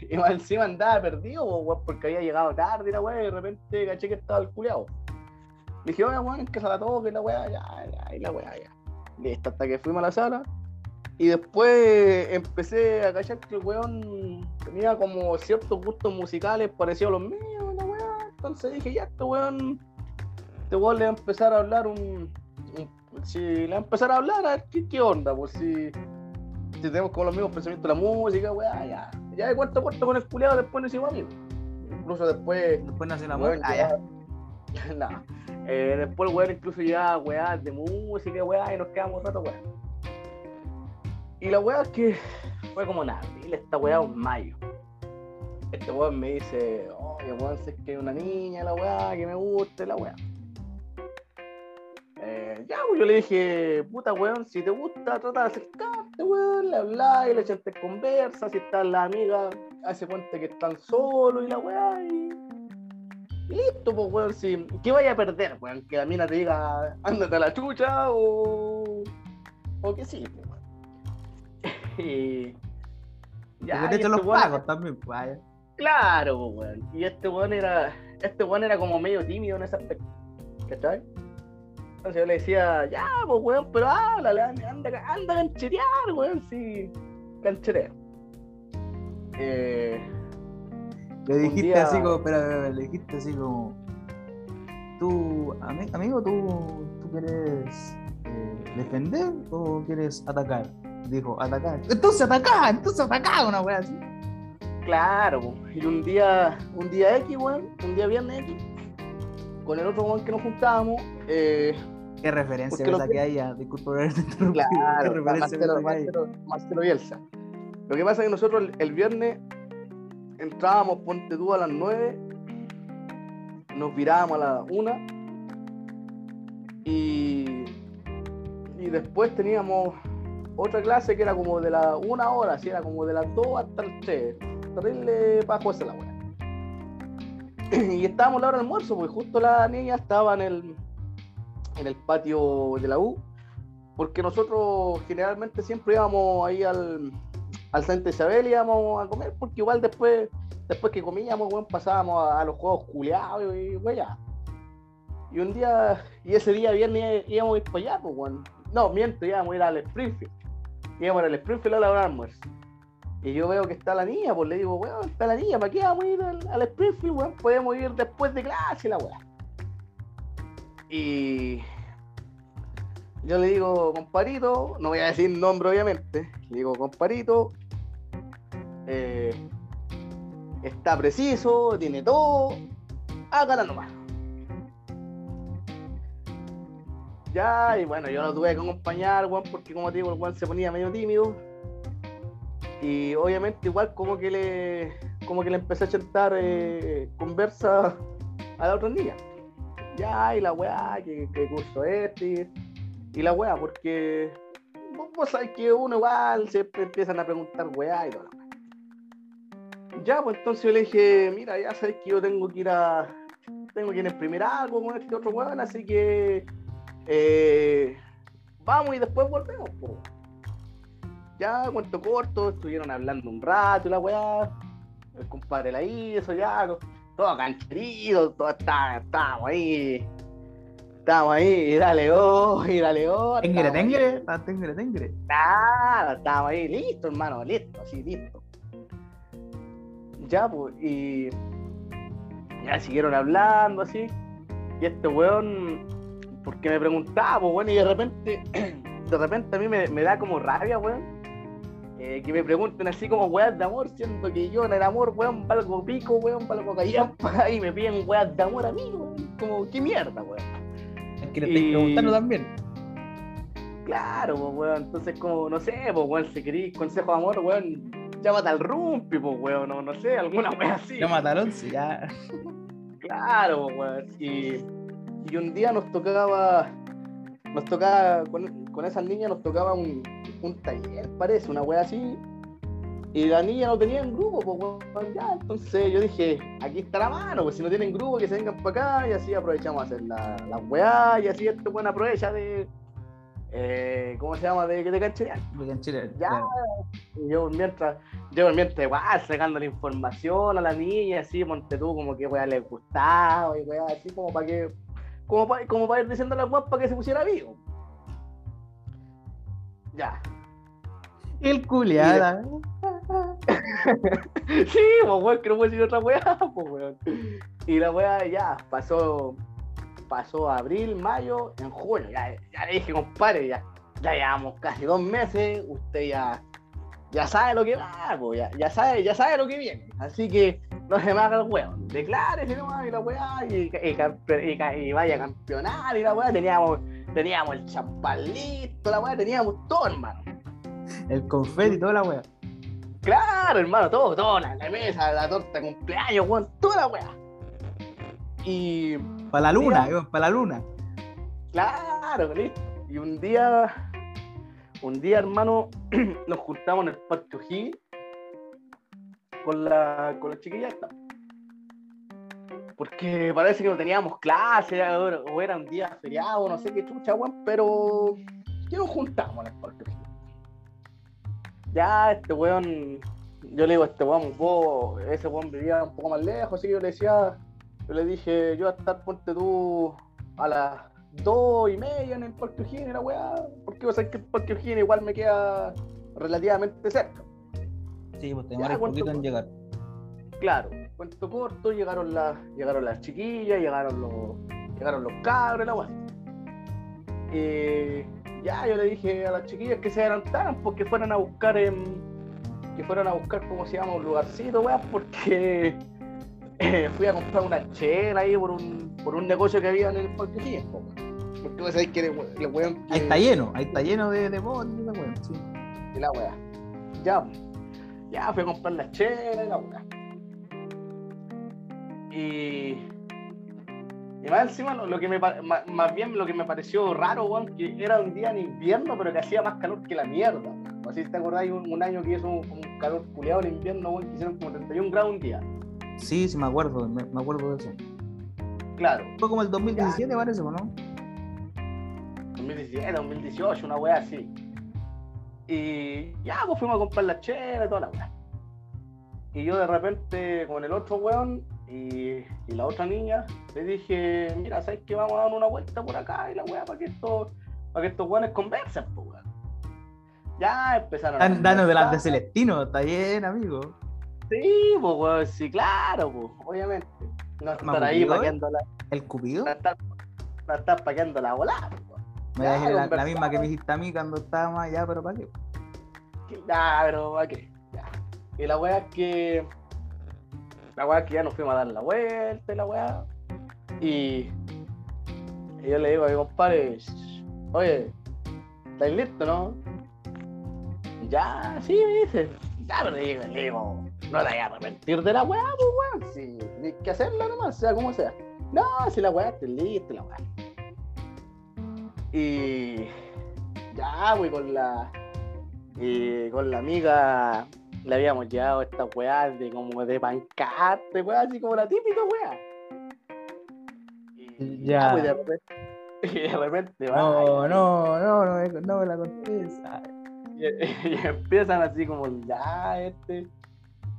Y encima andaba perdido, weón, porque había llegado tarde y la weá, y de repente caché que estaba el culiao. Le dije, oye, weón, que se la toque, la weá, ya, ya, y la weá, ya. Listo, hasta que fuimos a la sala. Y después empecé a cachar que el weón tenía como ciertos gustos musicales parecidos a los míos, la weá. Entonces dije, ya, este weón, este weón le va a empezar a hablar un. Si le va a empezar a hablar, a ver qué, qué onda, pues si si tenemos como los mismos pensamientos de la música, weá, ya. Ya de cuarto cuarto con el culiado después nos hicimos amigos. Incluso después, Después nació la weón, Ah, ya. ya. Nah. Eh, después el weón incluso ya weá de música, weá, y nos quedamos un rato, weá. Y la weá es que fue como abril, esta weá en mayo. Este weón me dice, oye weón, sé que hay una niña, la weá, que me gusta, y la weá. Ya, pues yo le dije, puta weón, si te gusta, trata de acercarte, weón, le habláis, le echaste conversa, si están las amigas, hace cuenta que están solos y la weá, y, y listo, pues weón, si, ¿qué vaya a perder, weón? Que la mina te diga, ándate a la chucha, o, o que sí, pues weón. y, Porque y hecho los este weón- pagos también, pues. ya. Claro, po, weón. Y este weón era. Este weón era como medio tímido en ese aspecto. ¿Cachai? Entonces yo le decía, ya, pues weón, pero háblale, anda, anda, a cancherear, weón, sí. Cancherea. Eh, Le dijiste día- así como, espera, le dijiste así como, tú, ami- amigo, tú, tú quieres eh, defender o quieres atacar? Dijo, atacar. Entonces atacá, entonces atacá, una wea así. claro, y un día, un día X, weón, un día viernes X, con el otro weón que nos juntábamos, eh, Qué referencia que- que haya, disculpa por haberte interrumpido. Claro, Marcelo. Marcelo, Marcelo Bielsa. Lo que pasa es que nosotros el, el viernes entrábamos, ponte tú, a las 9, nos virábamos a las 1 y, y después teníamos otra clase que era como de la 1 hora, así era como de las 2 hasta las 3. Terrible para esa la. Y estábamos a la hora del almuerzo, porque justo la niña estaba en el, en el patio de la U porque nosotros generalmente siempre íbamos ahí al, al Santa Isabel y íbamos a comer, porque igual después, después que comíamos, bueno, pasábamos a, los juegos culeados y ya. Y un día, y ese día viernes íbamos a ir para allá, pues, bueno. No, miento, íbamos a ir al Springfield. Íbamos al Springfield a la almuerzo. Y yo veo que está la niña, pues le digo, weón, está la niña, ¿para qué vamos a ir al, al Springfield, weón? Podemos ir después de clase, la weá. Y yo le digo, comparito, no voy a decir nombre obviamente, le digo, comparito, eh, está preciso, tiene todo, hágala nomás. Ya, y bueno, yo lo tuve que acompañar, weón, porque como te digo, weón se ponía medio tímido. Y obviamente igual como que le como que le empecé a chantar eh, conversa a la otra niña. Ya, y la weá, que, curso este, y, la weá, porque vos, sabés que uno igual siempre empiezan a preguntar weá y todo. Ya, pues entonces yo le dije, mira, ya sabes que yo tengo que ir a. Tengo que ir a imprimir algo con este otro weón, así que. eh, vamos y después volvemos. Ya, cuento corto, estuvieron hablando un rato y la weá. El compadre la hizo, ya, co- todo cancherito, todo está, estábamos ahí. Estábamos ahí, y dale oh, y dale oh. Tengre, tengre, tengre, tengre. Nada, estábamos ahí, listo, hermano, listo, así, listo. Ya, pues, y ya siguieron hablando así. Y este weón, porque me preguntaba, pues, bueno, y de repente, de repente a mí me, me da como rabia, weón. Eh, que me pregunten así como weas de amor, siendo que yo en el amor, weón, valgo pico, weón, valgo callampa, y me piden weas de amor a mí, weón. Como, qué mierda, weón. Es que le estoy Y- preguntando también. Claro, pues, weón. Entonces, como, no sé, pues, weón, si queréis consejo de amor, weón, llámate al rumpi, pues, weón, no, no sé, alguna weón así. Ya mataron, sí, ya. Claro, pues, weón. Y, y un día nos tocaba, nos tocaba, con, con esas niñas nos tocaba un, un taller, parece, una wea así. Y la niña no tenía en grupo, pues, ya. Entonces yo dije, aquí está la mano, pues si no tienen grupo, que se vengan para acá y así aprovechamos a hacer la, la weá y así este weón aprovecha de, eh, ¿cómo se llama? De, de cancherear. Porque en Chile. Ya, claro. y yo mientras, yo mientras igual sacando la información a la niña, así, ponte tú como que weá le gustaba y weá así como para que, como para como pa ir diciendo a la weá para que se pusiera vivo. Ya. El culiada. Sí, pues weón, que no puedo decir otra weá, pues weón. Y la weá ya pasó, pasó abril, mayo, en junio, ya, ya le dije, compadre, ya, ya llevamos casi dos meses, usted ya, ya sabe lo que va, pues, ya, ya sabe, ya sabe lo que viene. Así que no se me haga el weón, declárese nomás y la weá, y, y, campe- y ca- y vaya a campeonar y la weá, teníamos, teníamos el champán listo, la weá, teníamos todo, hermano. El confeti toda la wea. Claro, hermano, todo, todo, la, la mesa, la torta de cumpleaños, weón, toda la weá. Y Para la luna, para la luna. claro, listo. Y un día, un día, hermano, nos juntamos en el Parque O'Higgins con la, con la chiquilla. Porque parece que no teníamos clase, o era- o era un día feriado, no sé qué chucha, weón, pero que nos juntamos en el Parque. Ya, este weón, yo le digo este weón, vos, ese weón vivía un poco más lejos, así que yo le decía, yo le dije, yo voy a estar, ponte tú, a las dos y media en el Parque O'Higgins, la weá, porque vos sabés que el Parque O'Higgins igual me queda relativamente cerca. Sí, pues un ¿cuánto poquito en llegar. Claro, cuento corto, llegaron las, llegaron las chiquillas, llegaron los, llegaron los cabros, la weá. Eh, ya yo le dije a las chiquillas que se adelantaran porque fueran a buscar en, que fueran a buscar cómo se llama un lugarcito, weá, porque eh, fui a comprar una chela ahí por un, por un negocio que había en el Parque O'Higgins, po, weón. Porque vos sabés que el we- el weón Ahí está lleno, ahí está lleno de, de. Sí. y la weá. Ya, ya fui a comprar la chela y la weá. Y. Y más encima, lo, lo que me, ma- más bien lo que me pareció raro, weón, que era un día en invierno, pero que hacía más calor que la mierda. weón. Así te acordáis un, un año que hizo un, un calor culeado en invierno, weón, que hicieron como 31 grados un día. Sí, sí, me acuerdo, me, me acuerdo de eso. Claro, Fue como el 2017, parece, ¿o ¿no? 2017, 2018, una weá así. Y ya, pues fuimos a comprar la chela y toda la weá. Y yo de repente con el otro weón y, y la otra niña le dije, mira, ¿sabes que vamos a dar una vuelta por acá y la weá para que estos, para que estos weones conversen, pues weón? Ya empezaron a Dan- Danos de las de. Celestino, está bien, amigo. Sí, pues weón, sí, claro, pues, obviamente. No estar ahí ¿eh? paqueando la, ¿El Cupido? no estar, no estar paqueando la volada, pues. Me decir la, misma que me dijiste a mí cuando estábamos allá, pero ¿para qué? Que- pero ¿para qué? Y la weá es que. La weá es que ya nos fuimos a dar la vuelta y la weá. Y. y yo le digo a mi compadre, "Shh, oye, ¿estáis listos, no? Ya, sí, me dice. Ya, pero digo, digo, no te vayas a arrepentir de la weá, pues weón. Si tienes que hacerla nomás, sea como sea. No, si la weá está lista, la weá. Y. ya, güey, con la. Y con la amiga le habíamos llevado esta weá de como de pancarte, weá, así como la típica weá. Y ya. de repente, y de repente va. No, no, no, no, me- no me la contés. Ay, Y, y empiezan así como, ya, este.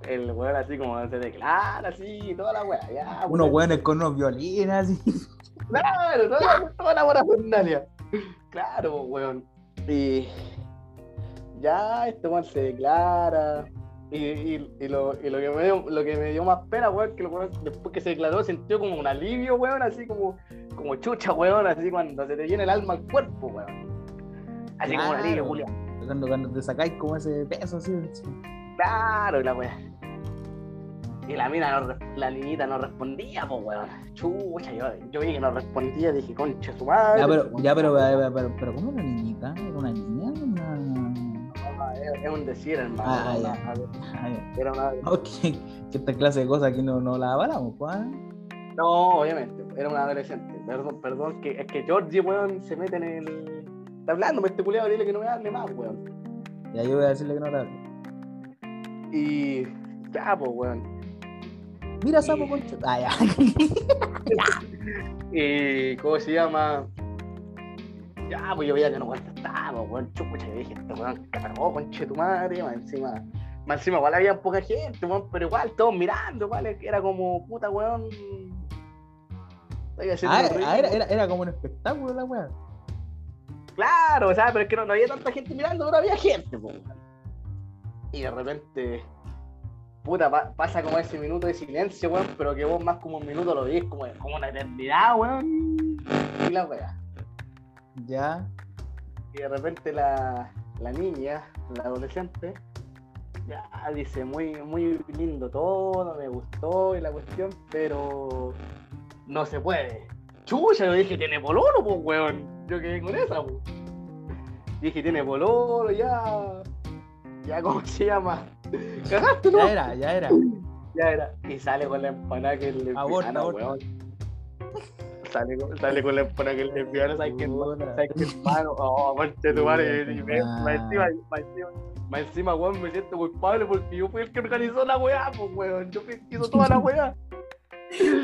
El weón así como se declara, así, toda la weá, ya. Unos weón. hueones con unos violines así. Claro, toda, toda la buena. Claro, weón. Y ya este weón se declara. Y, y, y lo, y lo, que me dio, lo que me dio más pena, weón, que weón, después que se declaró sintió como un alivio, weón, así como, como chucha, weón, así cuando se te viene el alma al cuerpo, weón. Así como un alivio. Julián. Cuando, cuando te sacáis como ese peso así. así. Claro, y la weá. Y la mina, no, la niñita no respondía, pues weón. Chucha, yo, yo vi que no respondía, dije, concha su madre. Ya, pero, weón. ya, pero, pero, pero, pero, ¿cómo una niñita? ¿Era una niña? Una... Ah, es, es un decir, hermano. Ah, era, Ay, era una- ok, que esta clase de cosas aquí no, no la avalamos, pues. ¿ah? No, obviamente, era una adolescente. Perdón, perdón, que es que Georgie, weón, se mete en el. Está hablando, este culiado, dile que no me hable más, weón. Ya yo voy a decirle que no la hable. Y. Ya, pues, weón. Mira, sapo concho. Ah, ya. Y. ¿Cómo se llama? Ya, pues yo veía que no contestaba, weón. Chucha, yo dije, este weón cagó, conche tu madre, más encima. Más encima, igual había poca gente, weón, pero igual, todos mirando, igual, era como, puta, weón. Ah, ah, era, era, era como un espectáculo la weá. Claro, o sea, pero es que no, no había tanta gente mirando, pero había gente, weón. Y de repente, puta, pa- pasa como ese minuto de silencio, weón, pero que vos más como un minuto lo veis como, como una eternidad, weón. Y la weá. Ya. Y de repente la, la niña, la adolescente, ya dice, muy, muy lindo todo, me gustó y la cuestión, pero no se puede. Chucha, yo dije, tiene pololo, pues, weón. Yo quedé con esa, pues. Dije, tiene pololo, ya. Ya, ¿cómo se llama? Cagaste, ¿no? Ya era, ya era. Ya era. Y sale con la empanada que le aborta. weón. Sale con, sale con la empanada que le enviaron, ¿sabes qué? ¿Sabes qué, hermano? Oh, conche tu madre. Más encima, más encima, más encima, weón, me siento culpable porque yo fui el que organizó la weá, pues, weón. Yo fui el que hizo toda la weá.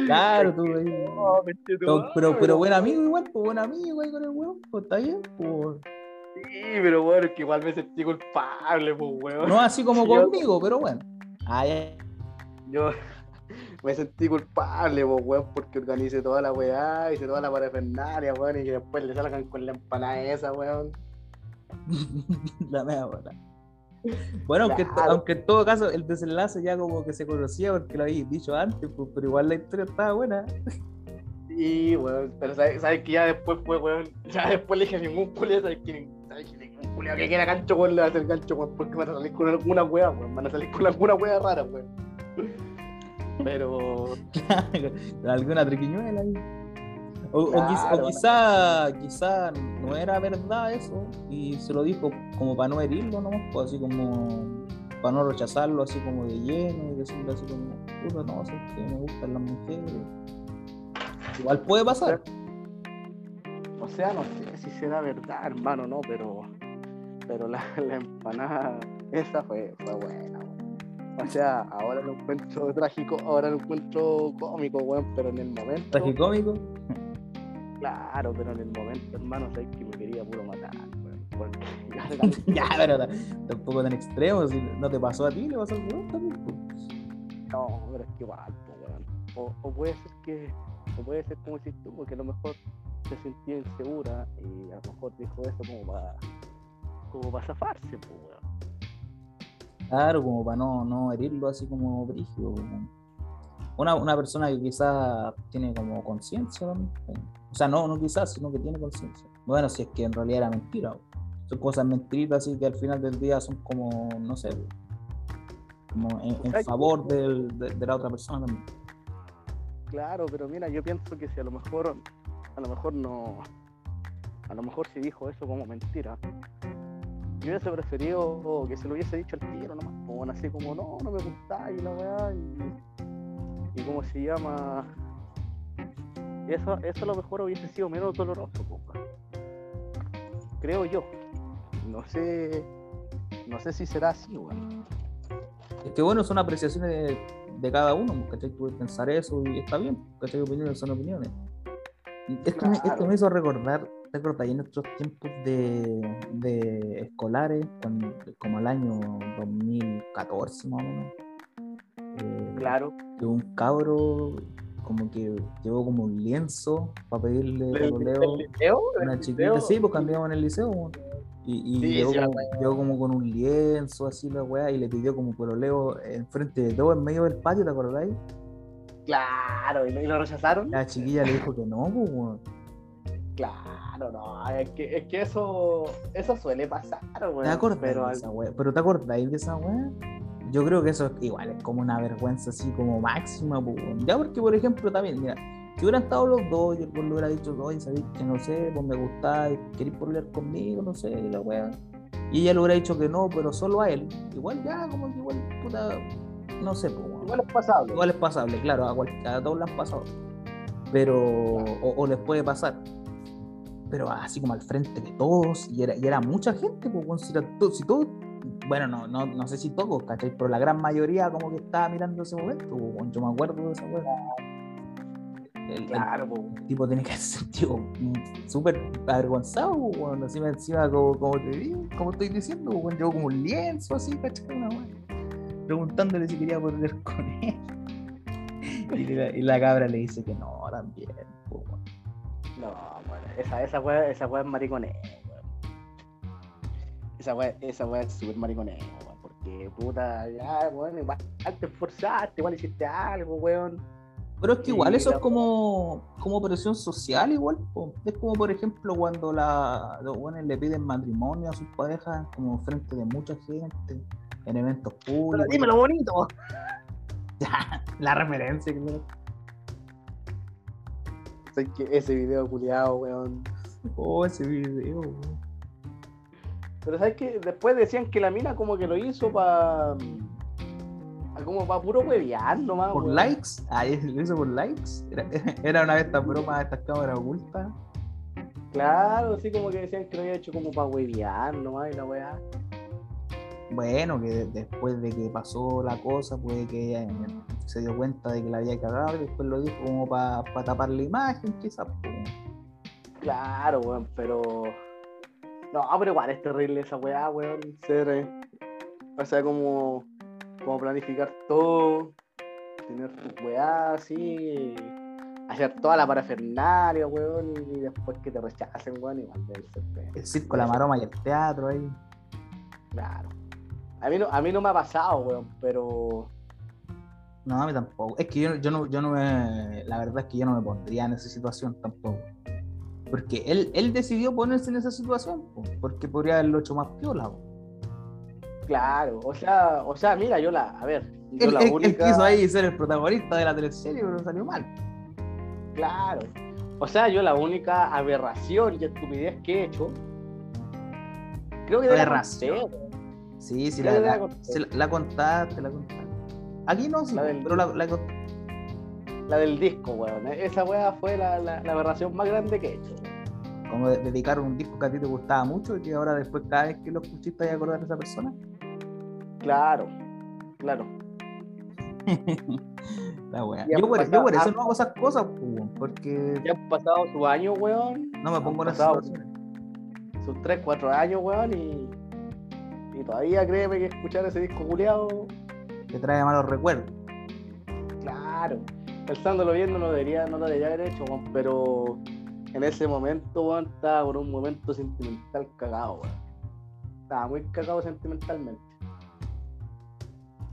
Claro, tú ahí. Oh, tu Pero, pero, pero buen amigo igual, pues buen amigo igual con el weón, pues está bien, pues. Sí, pero bueno, es que igual me sentí culpable, pues, weón. No así como yo- conmigo, pero bueno. Ah, ya. Yo me sentí culpable, pues, weón, porque organicé toda la weá, hice toda la parafernalia, weón, y que después le salgan con la empanada esa, weón. la mea bola. Bueno, aunque, Claro. aunque en todo caso el desenlace ya como que se conocía porque lo habéis dicho antes, pues, pero igual la historia estaba buena. Sí, weón, pero sabes, sabes que ya después fue, weón, ya después le dije a ningún culiado, sabes que sabes que ningún culiado que quiera gancho, weón, le va a hacer gancho, weón, porque van a salir con alguna weá, weón, van a salir con alguna weá rara, weón. Pero, alguna triquiñuela ahí. O, quizá, quizá no era verdad eso y se lo dijo como para no herirlo nomás, pues así como para no rechazarlo así como de lleno y decirle así como, puta, no, sé que me gustan las mujeres. Igual puede pasar. o sea, no sé si será verdad, hermano, no, pero, pero la, la empanada esa fue, fue buena. O sea, ahora lo encuentro trágico, ahora lo encuentro cómico, weón, pero en el momento. Tragicómico. Claro, pero en el momento, hermano, sabes que me quería puro matar, weón. Porque ya, pero ta- tampoco tan extremo, si no te pasó a ti, le pasó al weón también. pues. No, pero es que igual, weón. O, o puede ser que, o puede ser como si tú, porque a lo mejor se sentía insegura y a lo mejor dijo eso como para, como para zafarse, weón. Claro, como para no, no herirlo así como brígido. como- Una, una persona que quizás tiene como conciencia también. O sea, no, no quizás, sino que tiene conciencia. Bueno, si es que en realidad era mentira. Son cosas mentiritas así que al final del día son como, no sé, como en, favor del- de, de la otra persona también. Claro, pero mira, yo pienso que si a lo mejor, a lo mejor no, a lo mejor si dijo eso como mentira, yo hubiese preferido que se lo hubiese dicho al tiro nomás, weón, así como, no, no me gusta y la weá, y, y cómo se llama, eso, eso a lo mejor hubiese sido menos doloroso, weón. creo yo, no sé, no sé si será así, weón. Es que bueno, son apreciaciones de, de cada uno, ¿cachai? Tú puedes pensar eso y está bien, ¿cachai? Opiniones son opiniones. Y esto, me, esto Claro. me hizo recordar, ¿te acordás? En nuestros tiempos de, de escolares, cuando- como el año 2014 más o menos, eh, Claro. que un cabro como que llevó como un lienzo para pedirle ¿Del, pololeo liceo? una ¿Del chiquita, liceo? sí, pues cambiamos en el liceo. Y, y Sí, llegó, sí, como, llegó como con un lienzo así la weá y le pidió como pololeo enfrente de todo, en medio del patio, ¿te acordáis? Claro, ¿y lo, y lo rechazaron? La chiquilla le dijo que no, pues, weón. Claro, no, es que, es que eso, eso suele pasar, weón. ¿Te acordás pero de esa weá? ¿Pero te acordáis de esa weá? Yo creo que eso es igual, es como una vergüenza así como máxima, weón. Ya porque, por ejemplo, también, mira, si hubieran estado los dos y el le hubiera dicho, oye, sabéis que no sé, pues me gustáis, queréis pololear conmigo, no sé, y la weá. Y ella le hubiera dicho que no, pero solo a él. Igual ya, como que igual, puta, no sé, pues, weón. igual es pasable. Igual es pasable, claro, a, cual- a todos le han pasado. Pero, o, o les puede pasar. Pero así como al frente de todos, y era, y era mucha gente, pues, si, era to- si todos, bueno, no, no, no sé si todos, ¿cachai? Pero la gran mayoría como que estaba mirando ese momento, pues, yo me acuerdo de esa. El, el- Claro, el tipo tiene que sentido mm, súper avergonzado, pues, weón, encima, encima como, como te digo, como estoy diciendo, pues, weón, llevó como un lienzo así, ¿cachai? Una preguntándole si quería volver con él. Y la, y la cabra le dice que no, también. pues. No, bueno, esa, esa weá, esa weá es mariconeo, weón. Esa weá, esa weá es súper mariconeo, weón. Porque puta, ya, weón, igual te esforzaste, igual hiciste algo, weón. Pero es que igual eso es como, como presión social, igual. po. Es como, por ejemplo, cuando la, los buenos le piden matrimonio a sus parejas, como frente de mucha gente, en eventos Pero públicos. dímelo bonito. La referencia, claro. Que ese video culiado, weón. Oh, ese video. weón. Pero sabes que después decían que la mina como que lo hizo para como para puro huevear nomás. ¿Por weón. likes? Ah, lo hizo por likes. Era, era una de estas bromas de estas cámaras ocultas. Claro, así como que decían que lo había hecho como para huevear nomás y la weá. Bueno, que de- después de que pasó la cosa, puede que se dio cuenta de que la había cagado y después lo dijo como para tapar la imagen, quizás. Claro, weón, pero. No, pero igual es terrible esa weá, weón. Ser. eh, O sea, como. Como planificar todo. Tener tu weá así. Hacer toda la parafernalia, weón. Y después que te rechacen, weón. Igual debe ser. El circo, la maroma y el teatro ahí. Claro. A mí, no, a mí no me ha pasado, weón, pero. No, a mí tampoco. Es que yo, yo no, yo no me. La verdad es que yo no me pondría en esa situación tampoco. Porque él, él decidió ponerse en esa situación, po, porque podría haberlo hecho más piola. Claro, o sea, o sea, mira, yo la. A ver, yo Él, la él única. quiso ahí ser el protagonista de la teleserie, pero salió mal. Claro. O sea, yo la única aberración y estupidez que he hecho. Creo que de la Aberración. Sí, sí, la, la, la- la contaste, la contaste. Aquí no, sí, La del- pero la, la contaste. La del disco, weón. Esa weá fue la, la, la aberración más grande que he hecho. Como de- dedicar un disco que a ti te gustaba mucho y que ahora después cada vez que lo escuchiste te acordar de esa persona. Claro, claro. la wea. Yo por, yo por eso no hago esas cosas, weón, porque Ya han pasado sus años, weón. no me pongo en esas situaciones. Sus 3, 4 años, weón. Y, y todavía créeme que escuchar ese disco culiado, Que trae malos recuerdos. claro. Pensándolo bien, no lo debería, no lo debería haber hecho, weón. Pero en ese momento, weón, estaba por un momento sentimental cagado, weón. Estaba muy cagado sentimentalmente.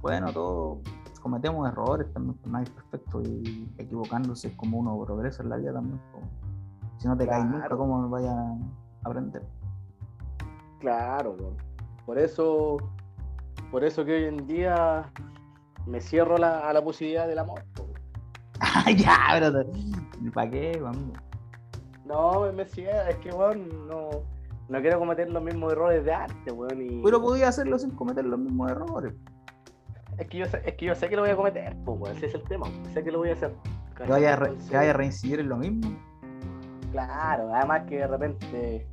Bueno, todos cometemos errores también, nadie es perfecto y equivocándose es como uno progresa en la vida también. Si no te caes nunca, Claro. ¿cómo vayas a aprender? Claro, weón. Por eso, por eso que hoy en día me cierro la- a la posibilidad del amor. ya, pero ¿para qué, amigo? No, me, me cierro, es que, weón, no, no quiero cometer los mismos errores de arte, weón. Y Pero podía hacerlo sin cometer los mismos errores. es, que yo sé, es que yo sé que lo voy a cometer, pues, weón. Ese es el tema, sé que lo voy a hacer. Que vaya, a re- que vaya a reincidir en lo mismo. Claro, además que de repente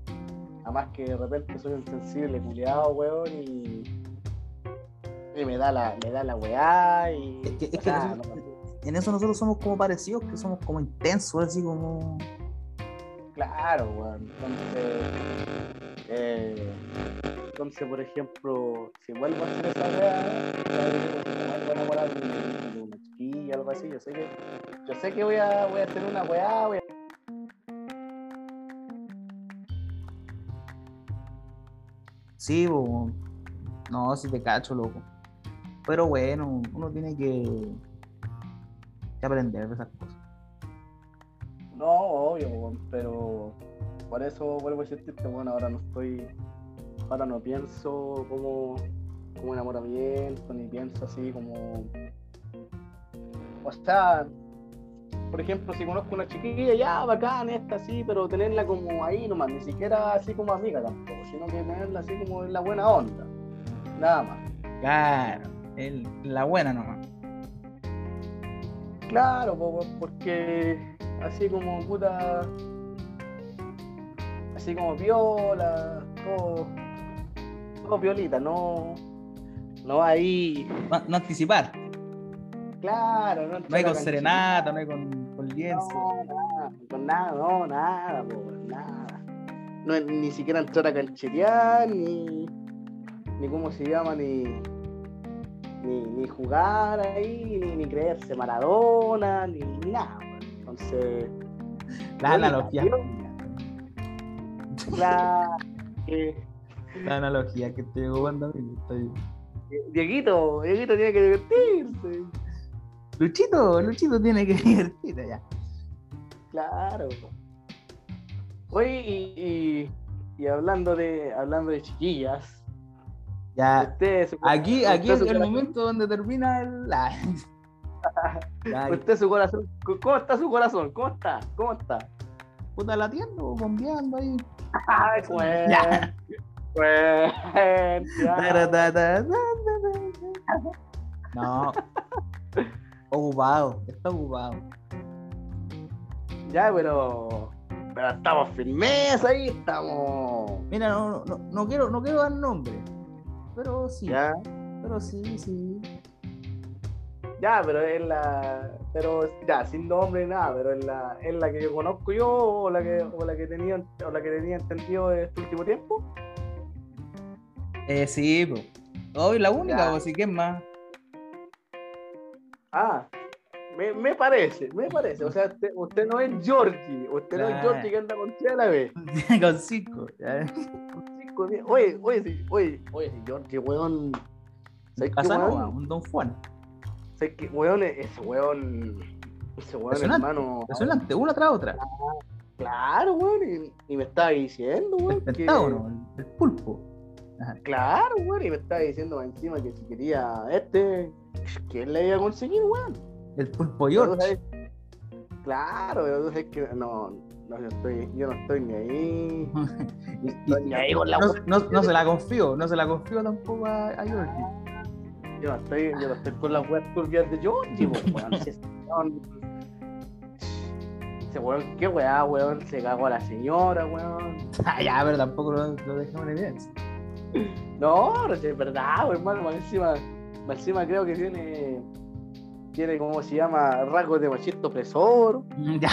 Además que de repente soy un sensible culiado, weón, y. Y me da la, me da la weá y. Es que, es o que sea, nosotros- no- en eso nosotros somos como parecidos, que somos como intensos, así como. Claro, weón. Entonces, eh, entonces, por ejemplo, si vuelvo a hacer esa weá, voy a enamorar de de una chiquilla o algo así, yo sé que, yo sé que voy a, voy a hacer una weá, voy a- Sí, bo. no, si te cacho, loco. Pero bueno, uno tiene que, que aprender de esas cosas. No, obvio, pero por eso vuelvo a insistirte, bueno, ahora no estoy, ahora no pienso como, como enamoramiento, ni pienso así como, o sea, por ejemplo, si conozco una chiquilla, ya, bacán, esta, sí, pero tenerla como ahí nomás, ni siquiera así como amiga tampoco, sino que tenerla así como en la buena onda, nada más. Claro, el- la buena nomás. Claro, po, po, porque así como puta. Así como viola, todo. Todo violita, no. No ahí. No, no anticipar. Claro, no. No hay con serenata, no hay con, con lienzo. No, nada, con nada, no, nada, po, nada. No, ni siquiera entrar a cancherear, ni. Ni cómo se llama, ni. Ni, ni jugar ahí, ni, ni creerse Maradona, ni, ni nada. Entonces. La analogía. La, que La analogía que estoy jugando a mí. Estoy... Dieguito, Dieguito tiene que divertirse. Luchito, Luchito tiene que divertirse ya. Claro. Oye, y, y, y hablando de hablando de chiquillas, Ya, usted su- aquí, usted aquí su es el corazón- momento donde termina el. Ya, Usted su corazón, ¿cómo está su corazón? ¿Cómo está? ¿Cómo está? puta latiendo, bombeando ahí. Ay, pues. Ya. Pues, ya. No. Ocupado, está ocupado. Ya, pero. Pero estamos firmes ahí, estamos. Mira, no, no, no quiero, no quiero dar nombre. Pero sí, Ya. pero sí, sí. Ya, pero es la. Pero ya, sin nombre ni nada, pero es la, es la que yo conozco yo o la que, o la que tenía o la que tenía entendido este último tiempo. Eh, sí, pues. Hoy la única, pues sí, ¿qué más? Ah, me, me parece, me parece. O sea, usted, usted no es Georgie, usted no es. Georgie que anda con tres a la vez. Con cinco. ya. Oye, oye, oye, oye, sí, Georgie, weón. ¿Sabes qué, weón? un Don Juan. ¿Sabes qué, weón? Ese weón. Ese weón, Impresionante, hermano. Impresionante, una tras otra. Claro, weón. Y, y me estaba diciendo, weón. El que- el, pulpo. Claro, weón, y me estaba diciendo más encima que si quería este, ¿quién le iba a conseguir, weón? El pulpo George. Claro, tú sabes que no, no yo, estoy, yo no estoy ni ahí. Estoy ni ahí con la no, no- no se la confío, no se la confío tampoco a, a George. Yo no estoy, yo no estoy con las weas turbias de Georgie, weón. Ese weón- qué weá, weón, se cagó a la señora, weón. Ah, ya, pero tampoco lo, lo dejamos en evidencia. No, no es verdad, weón, hermano, más encima, más encima creo que tiene, tiene, ¿cómo se llama? Rasgos de machista opresor. Ya.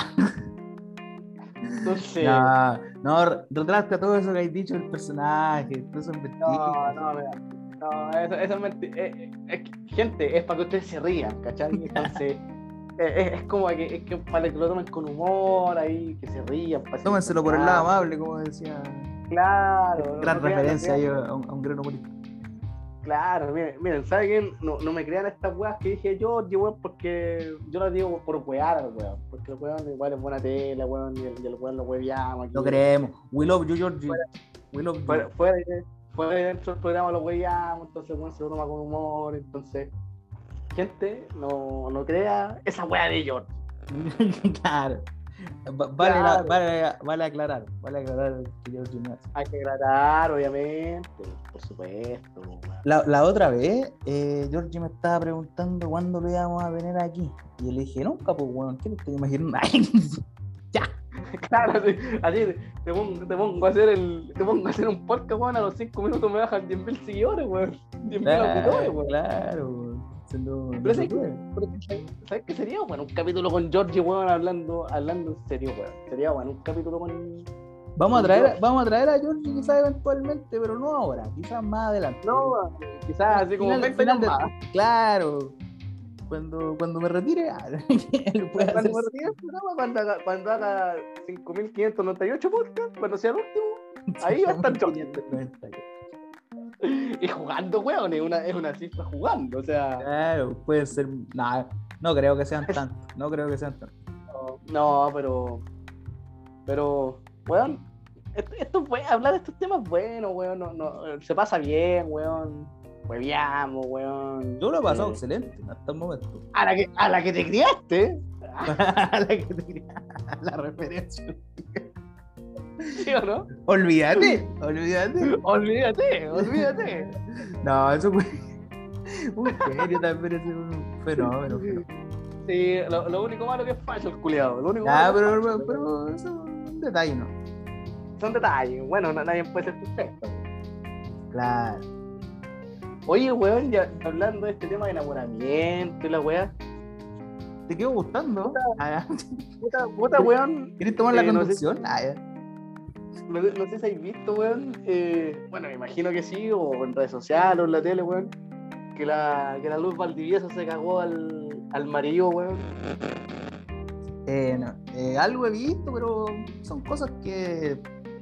Entonces, Ya, no, re- retrata todo eso que has dicho del personaje, todo eso No, no, mira. No, eso, eso es mentira. Eh, eh, gente, es para que ustedes se rían, ¿cachai? Entonces, eh, es, es como que, es que para que lo tomen con humor ahí, que se rían. Tómenselo por el lado amable, como decía. Claro. no Gran crean- no referencia ahí crean- a un, a un gran humorista. Claro, miren, miren ¿saben? No, no me crean estas weas que dije yo, yo, weón, porque yo las digo por wear al weón. Porque el weón igual es buena tela, weón, y el, y el weón lo aquí. Lo creemos. We love you, Georgie. We love you. fuera, fuera, de- fuera de dentro del programa lo weyamos, entonces bueno, se lo toma con humor, entonces gente no, no crea esa wea de George. claro. Va- Vale, la- Claro. vale, vale aclarar, vale aclarar. Hay que aclarar, obviamente, por supuesto. La, la otra vez, eh, Georgie me estaba preguntando cuándo lo íbamos a tener aquí. Y yo le dije, nunca, pues, weón, ¿qué te estoy imaginando? Ay, ya. Claro, así, así te, pongo, te pongo a hacer el, te pongo a hacer un podcast, weón, a los 5 minutos me bajan 10.000 seguidores, weón. 10.000 auditores, weón. Claro, weón. Siendo- Pero ¿sabes qué? Pero, ¿Sabes qué sería, weón? Un capítulo con Georgie, weón, hablando, hablando en serio, weón. Sería, weón, un capítulo con... Vamos a traer, vamos a traer a Georgie quizás eventualmente, pero no ahora, quizás más adelante. No, quizás así como Final- 20 final años de- más. Claro. Cuando, cuando me retire, ah, él puede Cuando, hacer- me retire cuando haga, cuando haga 5.598 podcasts, cuando sea el último, ahí va a estar Georgie. Y jugando, weón, es una, es una cifra jugando, o sea... Claro, puede ser. No, no creo que sean tantos. No creo que sean tantos. No, pero. Pero, weón. Esto, esto hablar de estos temas es bueno, weón. No, no, se pasa bien, weón. Hueveamos, weón. Yo lo he pasado Eh, excelente hasta el momento. a, la que, a la que te criaste, la, que te quería- la referencia. ¿sí o no? Olvídate, olvídate. Olvídate, olvídate. No, eso fue. Un genio también es un fenómeno. Sí, lo, lo único malo que es falso el culiado. Lo único Ya, malo pero, pero, pero eso es un detalle, ¿no? Son detalles. Bueno, na- nadie puede ser perfecto. Claro. Oye, weón, ya hablando de este tema de enamoramiento y la weá. ¿Te quedó gustando? Ah, ya. Puta, puta, weón. ¿Quieres tomar la Eh, no sé- conducción? Ah, ya. No, no sé si habéis visto, weón. eh, bueno, me imagino que sí, o en redes sociales o en la tele, weón. Que la, que la Luz Valdivieso se cagó al, al marido, weón. Eh, no, eh, algo he visto, pero son cosas que,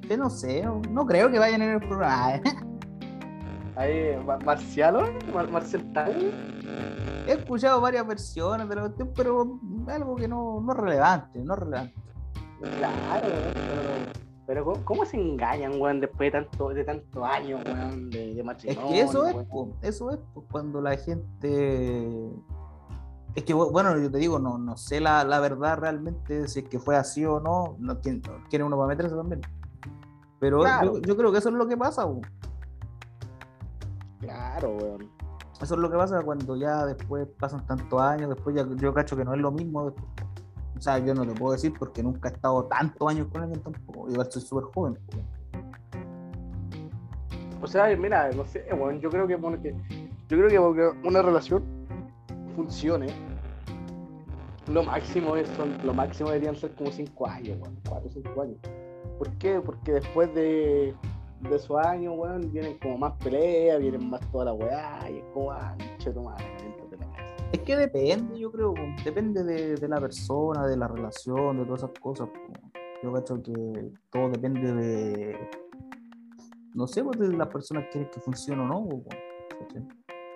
que no sé, no, creo que vayan en el programa. Ah, Ahí, Ma- Marcialo, Mar- Marcel Tal. He escuchado varias versiones de la cuestión, pero algo que no, no es relevante, no es relevante. Claro, pero, pero ¿cómo, cómo se engañan, weón, después de tanto, de tantos años, weón, de, de Es matrimonio? que eso es, weón? po, eso es po, cuando la gente... Es que, bueno, yo te digo, no, no sé la, la verdad realmente, si es que fue así o no, no quién, quién uno para meterse también. Pero Claro. yo, yo creo que eso es lo que pasa, po. Claro, weón. Eso es lo que pasa cuando ya después pasan tantos años, después ya yo cacho que no es lo mismo. después. O sea, yo no te puedo decir porque nunca he estado tantos años con alguien tampoco. Igual soy súper joven. O sea, mira, no sé, weón, yo creo que, bueno, yo creo que porque una relación funcione, lo máximo es, son, lo máximo deberían ser como 5 años, weón, 4 o 5 años. ¿Por qué? Porque después de, de esos años, weón, vienen como más peleas, vienen más toda la weá, y es como, ah, che, tu madre. Es que depende, yo creo, depende de, de la persona, de la relación, de todas esas cosas. Yo cacho que todo depende de, no sé, pues de las personas que quieren que funcione o no.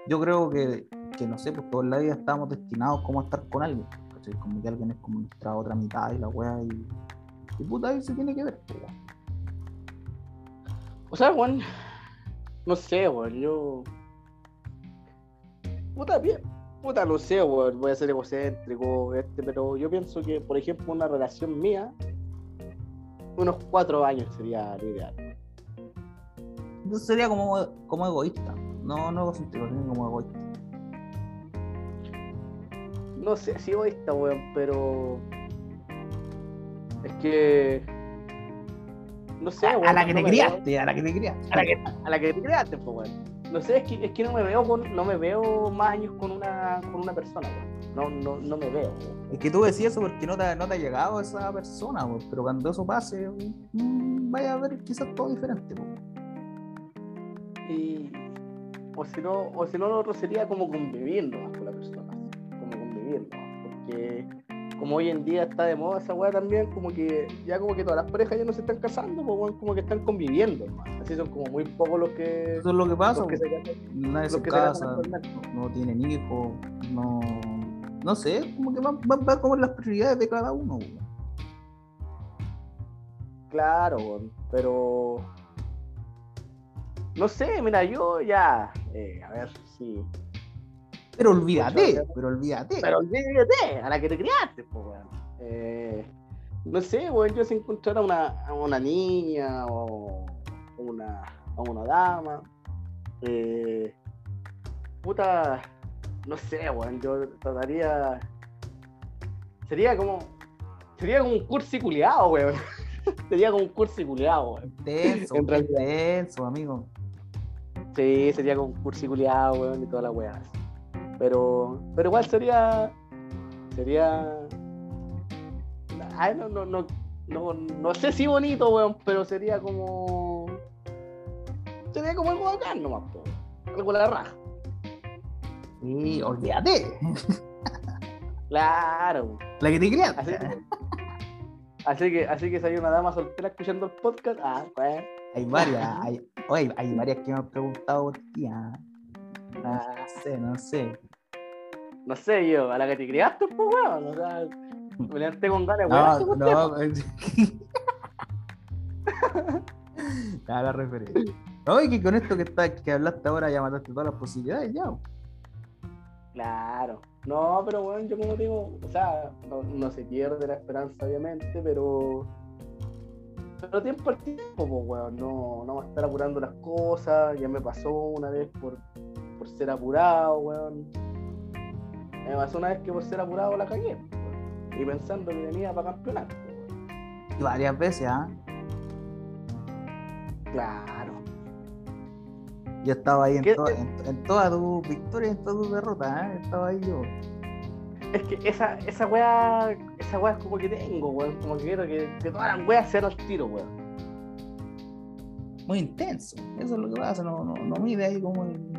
Yo creo que, que, no sé, pues toda la vida estamos destinados como a estar con alguien. ¿cachai? Como que alguien es como nuestra otra mitad y la weá y, y puta, ahí se tiene que ver. O sea, weón, no sé, weón, yo. Puta, bien. Puta, no sé, weón, voy a ser egocéntrico, este, pero yo pienso que, por ejemplo, una relación mía, unos cuatro años sería lo ideal. Entonces sería como, como egoísta. No, no egocéntrico, sino como egoísta. No sé si egoísta, weón, pero. Es que. No sé, weón. a la que te criaste, a la que te criaste. a, la que, te creaste, pues, weón. No sé, es que, es que no me veo con, no me veo más años con una, con una persona. No, no, no me veo. Es que tú decías eso porque no te, no te ha llegado esa persona, pero cuando eso pase, mm, vaya a ver quizás todo diferente. weón. Y, o si no, o si no, lo otro sería como convivir nomás con la persona. Como convivir nomás. Porque como hoy en día está de moda esa weá también, como que ya como que todas las parejas ya no se están casando, pues, como que están conviviendo. Así son como muy pocos los que, Eso es lo que pasa, que se casan. nadie se casa, no, no tienen hijos, no, no sé, como que va, va, va como las prioridades de cada uno. Claro, weón, pero no sé, mira, yo ya, eh, a ver si. Pero olvídate, Pero- pero olvídate. Pero olvídate, a la que te criaste, pues. Eh, no sé, weón, yo si encontrara una, a una niña o una, a una dama, eh, puta, no sé, weón, yo trataría, sería como, sería como un cursi culiado, weón. sería como un cursi culiado, weón. Intenso, intenso, amigo. Sí, sería como un cursi culiado, weón, y toda la weá. Pero, pero igual sería. Sería. Ay, no, no, no, no, no sé si bonito, weón, pero sería como. Sería como algo bacán nomás. Algo la raja. Sí, olvídate. Claro. La que te Así criaste. que, así que, así que si hay una dama soltera escuchando el podcast, ah, pues. Hay varias, hay, oye, hay varias que me han preguntado por ti. ah. ah, No sé, no sé. No sé yo, a la que te criaste, pues weón. O sea, me levanté con ganas, weón. No, no. Ya la referencia. No, y que con esto que, está, que hablaste ahora ya mataste todas las posibilidades, ya. Claro. No, pero bueno, yo como digo, o sea, no, no se pierde la esperanza, obviamente, pero. Pero tiempo al tiempo, pues, weón. No, no va a estar apurando las cosas. Ya me pasó una vez por, por ser apurado, weón. Me pasó una vez que por ser apurado la cagué. Y pensando que venía para campeonar. Y varias veces, ¿ah? Claro. Yo estaba ahí en, ¿Qué- to- en, en todas tus victorias, en todas tus derrotas, ¿eh? Estaba ahí yo. Es que esa, esa weá, esa weá es como que tengo, weón. Como que quiero que, que todas las weas sean al tiro, weón. Muy intenso. Eso es lo que pasa, no, no, no mide ahí como el.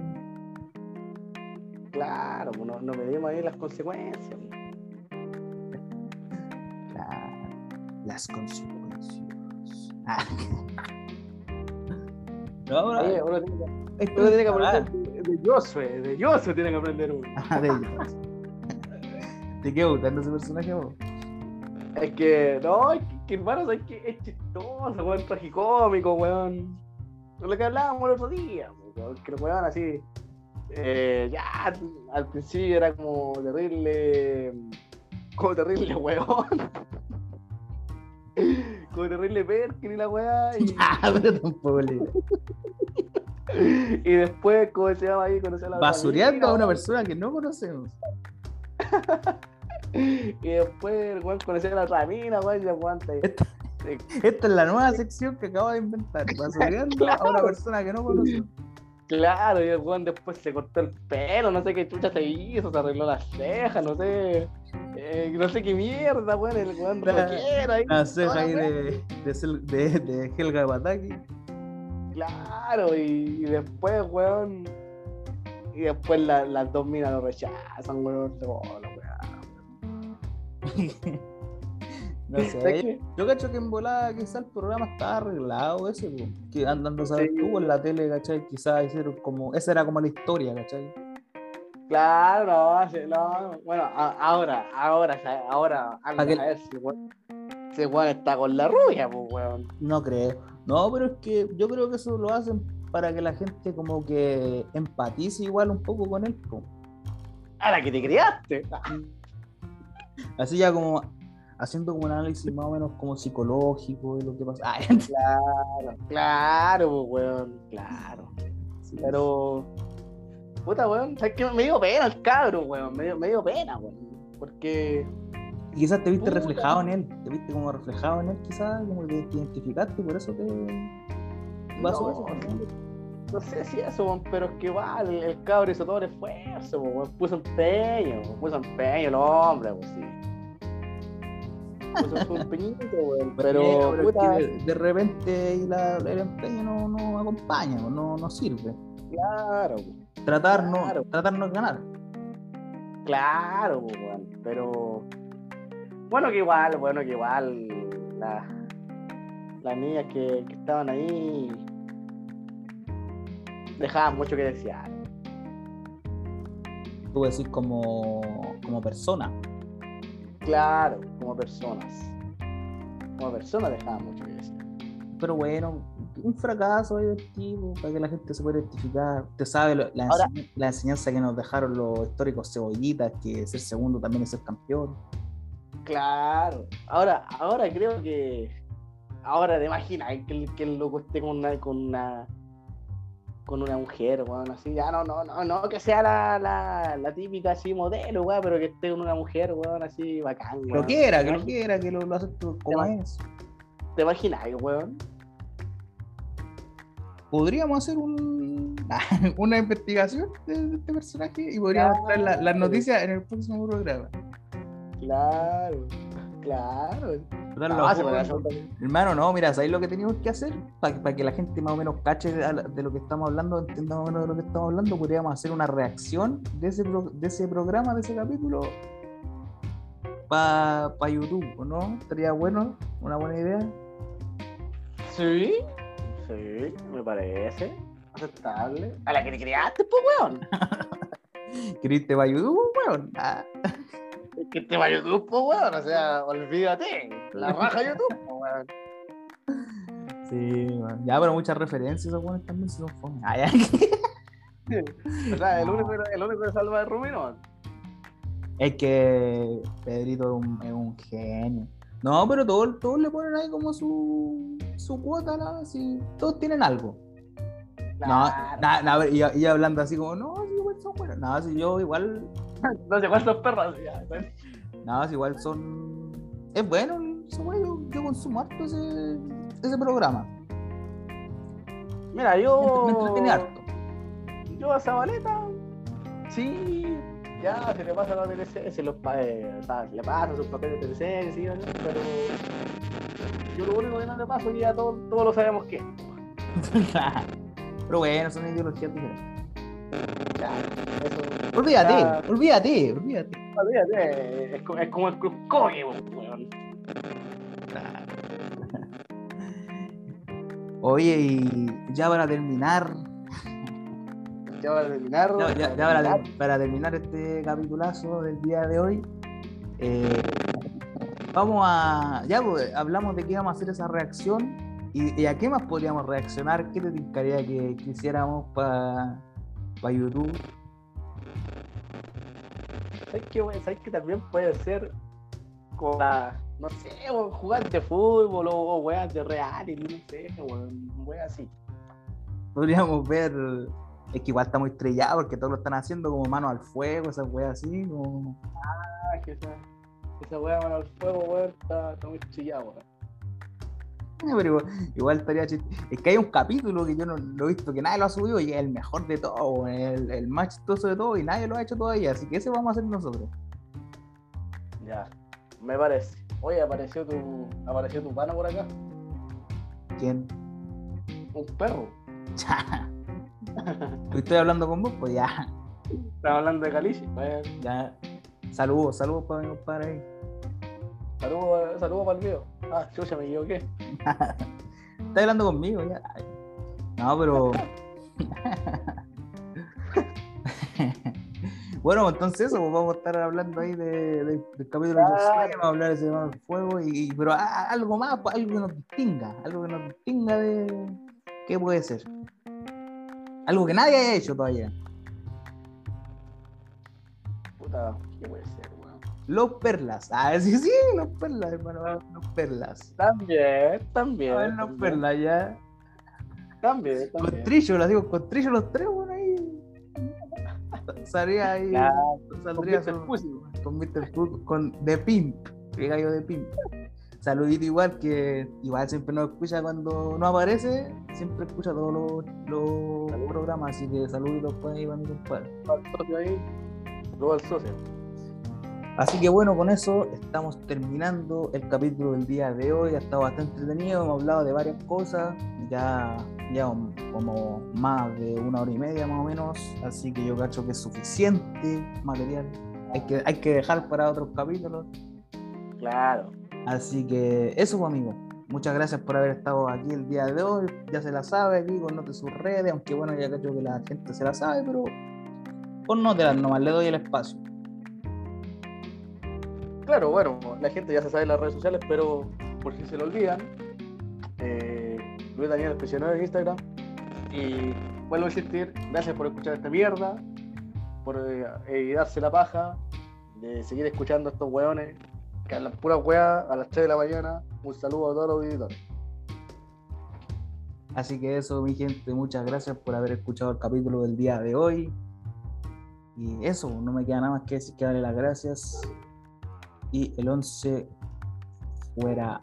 Claro, pues no, no medimos ahí las consecuencias. la- las consecuencias. Ah. No, ahora- Oye, uno tiene que, esto uno tiene que aprender de, Josué, de Josué tiene que aprender uno. Ah, de ellos. ¿Te quedó gustando ese personaje vos? Es que, no, es que, que hermano, es que es chistoso, weón, tragicómico, weón. Lo que hablábamos el otro día, weón, que los weón así, eh, ya, al principio era como terrible, como terrible weón. Como terrible Perkin y la weá, y, Ah, pero tampoco le. y después, como se llama ahí, conocer a la Basureando a una persona que no conocemos. Y después el weón conoció a la otra mina, weón, y te- Esta, esta es la nueva sección que acabo de inventar. Basureando a una persona que no conocemos. Claro, y el weón después se cortó el pelo, no sé qué chucha se hizo, se arregló las cejas, no sé. eh, no sé qué mierda, weón, el weón La- rockero ahí. La ceja toda ahí de, de, de, de Helga Bataki. Claro, y, y después, weón. Y después la- las dos minas lo rechazan, weón. La weá. No ¿Sabes sé. Yo cacho que en volada quizás el programa estaba arreglado ese, po. que andando a saber Sí. tú en la tele, ¿cachai? Quizás hicieron como, esa era como la historia, ¿cachai? Claro, no, no. Bueno, a- ahora, ahora, ahora, anda Aquel- a ver si weón. Ese weón está con la rubia, pues, weón. No creo. No, pero es que yo creo que eso lo hacen para que la gente como que empatice igual un poco con él. po. A la que te criaste. Así ya como haciendo como un análisis más o menos como psicológico de lo que pasa. Ay, Claro, claro, pues, weón, claro. sí. Pero, puta, weón, ¿sabes qué? Me dio pena el cabro, weón, me dio, me dio pena, weón. Porque, Y quizás te viste Puta. reflejado en él, te viste como reflejado en él, quizás, como que te identificaste, por eso te no, eso. no sé si eso, weón, pero es que igual el, el cabro hizo todo el esfuerzo, pues, weón, puso empeño, weón, puso empeño el hombre, pues sí. Weón, pero, Pero, es puta, que de, de repente y la- el empeño no, no acompaña, no, no sirve. claro, weón. Tratar no, Claro. tratar no es ganar. Claro, weón, pero bueno que igual, bueno que igual la- las niñas que, que estaban ahí dejaban mucho que desear. Tú decís como, como persona. Claro, como personas. Como personas dejaban mucho que desear. Pero bueno, un fracaso divertido para que la gente se pueda identificar. Usted sabe lo- la, Ahora- enseñ- la enseñanza que nos dejaron los históricos cebollitas, que ser segundo también es ser campeón. Claro. Ahora, ahora creo que ahora te imaginas que el, que el loco esté con una, con una con una mujer, weón, así, ya no, no, no, no que sea la, la, la típica así modelo, weón, pero que esté con una mujer, weón, así bacán, weón. Lo quiera, que ¿Te lo quiera, que lo, lo acepto como es. ¿Te imaginas, weón? Podríamos hacer un, una investigación de, de este personaje y podríamos traer la- las Claro. noticias en el próximo programa. Claro, claro. Hacer- Hermano, no, mira, ¿sabéis lo que tenemos que hacer? Para que la gente más o menos cache de, de lo que estamos hablando, entienda más o menos de lo que estamos hablando, podríamos hacer una reacción de ese, pro- de ese programa, de ese capítulo, para YouTube, ¿o no? Estaría bueno, una buena idea. Sí, sí, me parece. Aceptable. A la que te criaste, pues, weón. ¿Queriste para YouTube, weón? Ah, que te va a YouTube, pues, weón. O sea, olvídate. La raja YouTube, weón. sí, weón. ya, pero muchas referencias, esos weones también se. Ah, ya. O sea, el único, el único que salva de Rumi, no. Es que Pedrito es un, es un genio. No, pero todos, todos le ponen ahí como su, su cuota, ¿no? Así, todos tienen algo. No, nada, nada, y, y hablando así como, no, sí, igual son buenos. No, si yo igual, No sé cuántos perros. Ya, no, si igual son. Es bueno, yo, yo consumo harto ese, ese programa. Mira, yo. me entretiene harto. Yo a Zabaleta. Sí. Ya, se le pasa la TLC, se los eh, le pasa sus papeles de TLC, sí, ¿no? pero. Yo lo único que no le paso ya todos, todos lo sabemos que. pero bueno, son ideologías diferentes. Ya, eso. Olvídate, Ya. olvídate, olvídate. Olvídate, es, es como el club Kobe, weón. Oye, y ya para terminar, Ya para terminar. ya, ya- ya para, para terminar este capitulazo del día de hoy, eh, vamos a. Ya pues, hablamos de que íbamos a hacer esa reacción. ¿Y, y a qué más podríamos reaccionar? ¿Qué te gustaría que, que hiciéramos para YouTube? ¿Sabes qué, weón? ¿Sabes que también puede ser con la, no sé, jugar de fútbol o, weas de reality, no sé, weas así. Podríamos ver. Es que igual está muy estrellado porque todos lo están haciendo como manos al fuego, esas weas así. Como... Ah, que esa, esa wea mano al fuego, weón, está, está muy chillado, weón. Pero igual, igual estaría chist- Es que hay un capítulo que yo no lo he visto que nadie lo ha subido y es el mejor de todo, el, el más chistoso de todo y nadie lo ha hecho todavía. Así que ese vamos a hacer nosotros. Ya, me parece. Oye, apareció tu, apareció tu pana por acá, ¿Quién? un perro. Ya. Estoy hablando con vos, pues ya. Estaba hablando de Calici. Bueno, ya. Saludos, saludos para mi compadre ahí. Saludos saludo para el video. Ah, chucha, me equivoqué. Estás hablando conmigo ya. No, pero. bueno, entonces eso, pues vamos a estar hablando ahí de, de- del capítulo de Claro. Josué, vamos a hablar de ese al fuego, y, y- pero algo más, pues, algo que nos distinga, algo que nos distinga de. ¿Qué puede ser? Algo que nadie haya hecho todavía. Puta, ¿qué? Los perlas. Ah, sí, sí, los perlas, hermano. Los perlas. También, también. A ver, los también, perlas ya. También, también. Con trillo, las digo, con trillo los tres, bueno, ahí. Salía ahí. Saldría Mr. su- Pussy. con Mr. Con The Pimp, el gallo de Pimp. Saludito igual que igual siempre nos escucha cuando no aparece, siempre escucha todos los, los programas, así que saluditos pues ahí para mi compadre. Al socio ahí. Luego al socio. Así que bueno, con eso estamos terminando el capítulo del día de hoy. Ha estado bastante entretenido, hemos hablado de varias cosas, ya, ya como más de una hora y media más o menos, así que yo cacho que es suficiente material. Hay que, hay que dejar para otros capítulos. Claro. Así que eso, pues, amigo. Muchas gracias por haber estado aquí el día de hoy. Ya se la sabe aquí, conoce sus redes, aunque bueno, ya cacho que la gente se la sabe, pero las nomás, le doy el espacio. Claro, bueno, la gente ya se sabe en las redes sociales, pero por si se lo olvidan, eh, Luis Daniel Especionero en Instagram. Y vuelvo a insistir, gracias por escuchar esta mierda, por eh, eh, darse la paja, de seguir escuchando a estos weones que hablan pura weá a las 3 de la mañana. Un saludo a todos los auditores. Así que eso, mi gente, muchas gracias por haber escuchado el capítulo del día de hoy. Y eso, no me queda nada más que decir que darle las gracias. Y el 11 fuera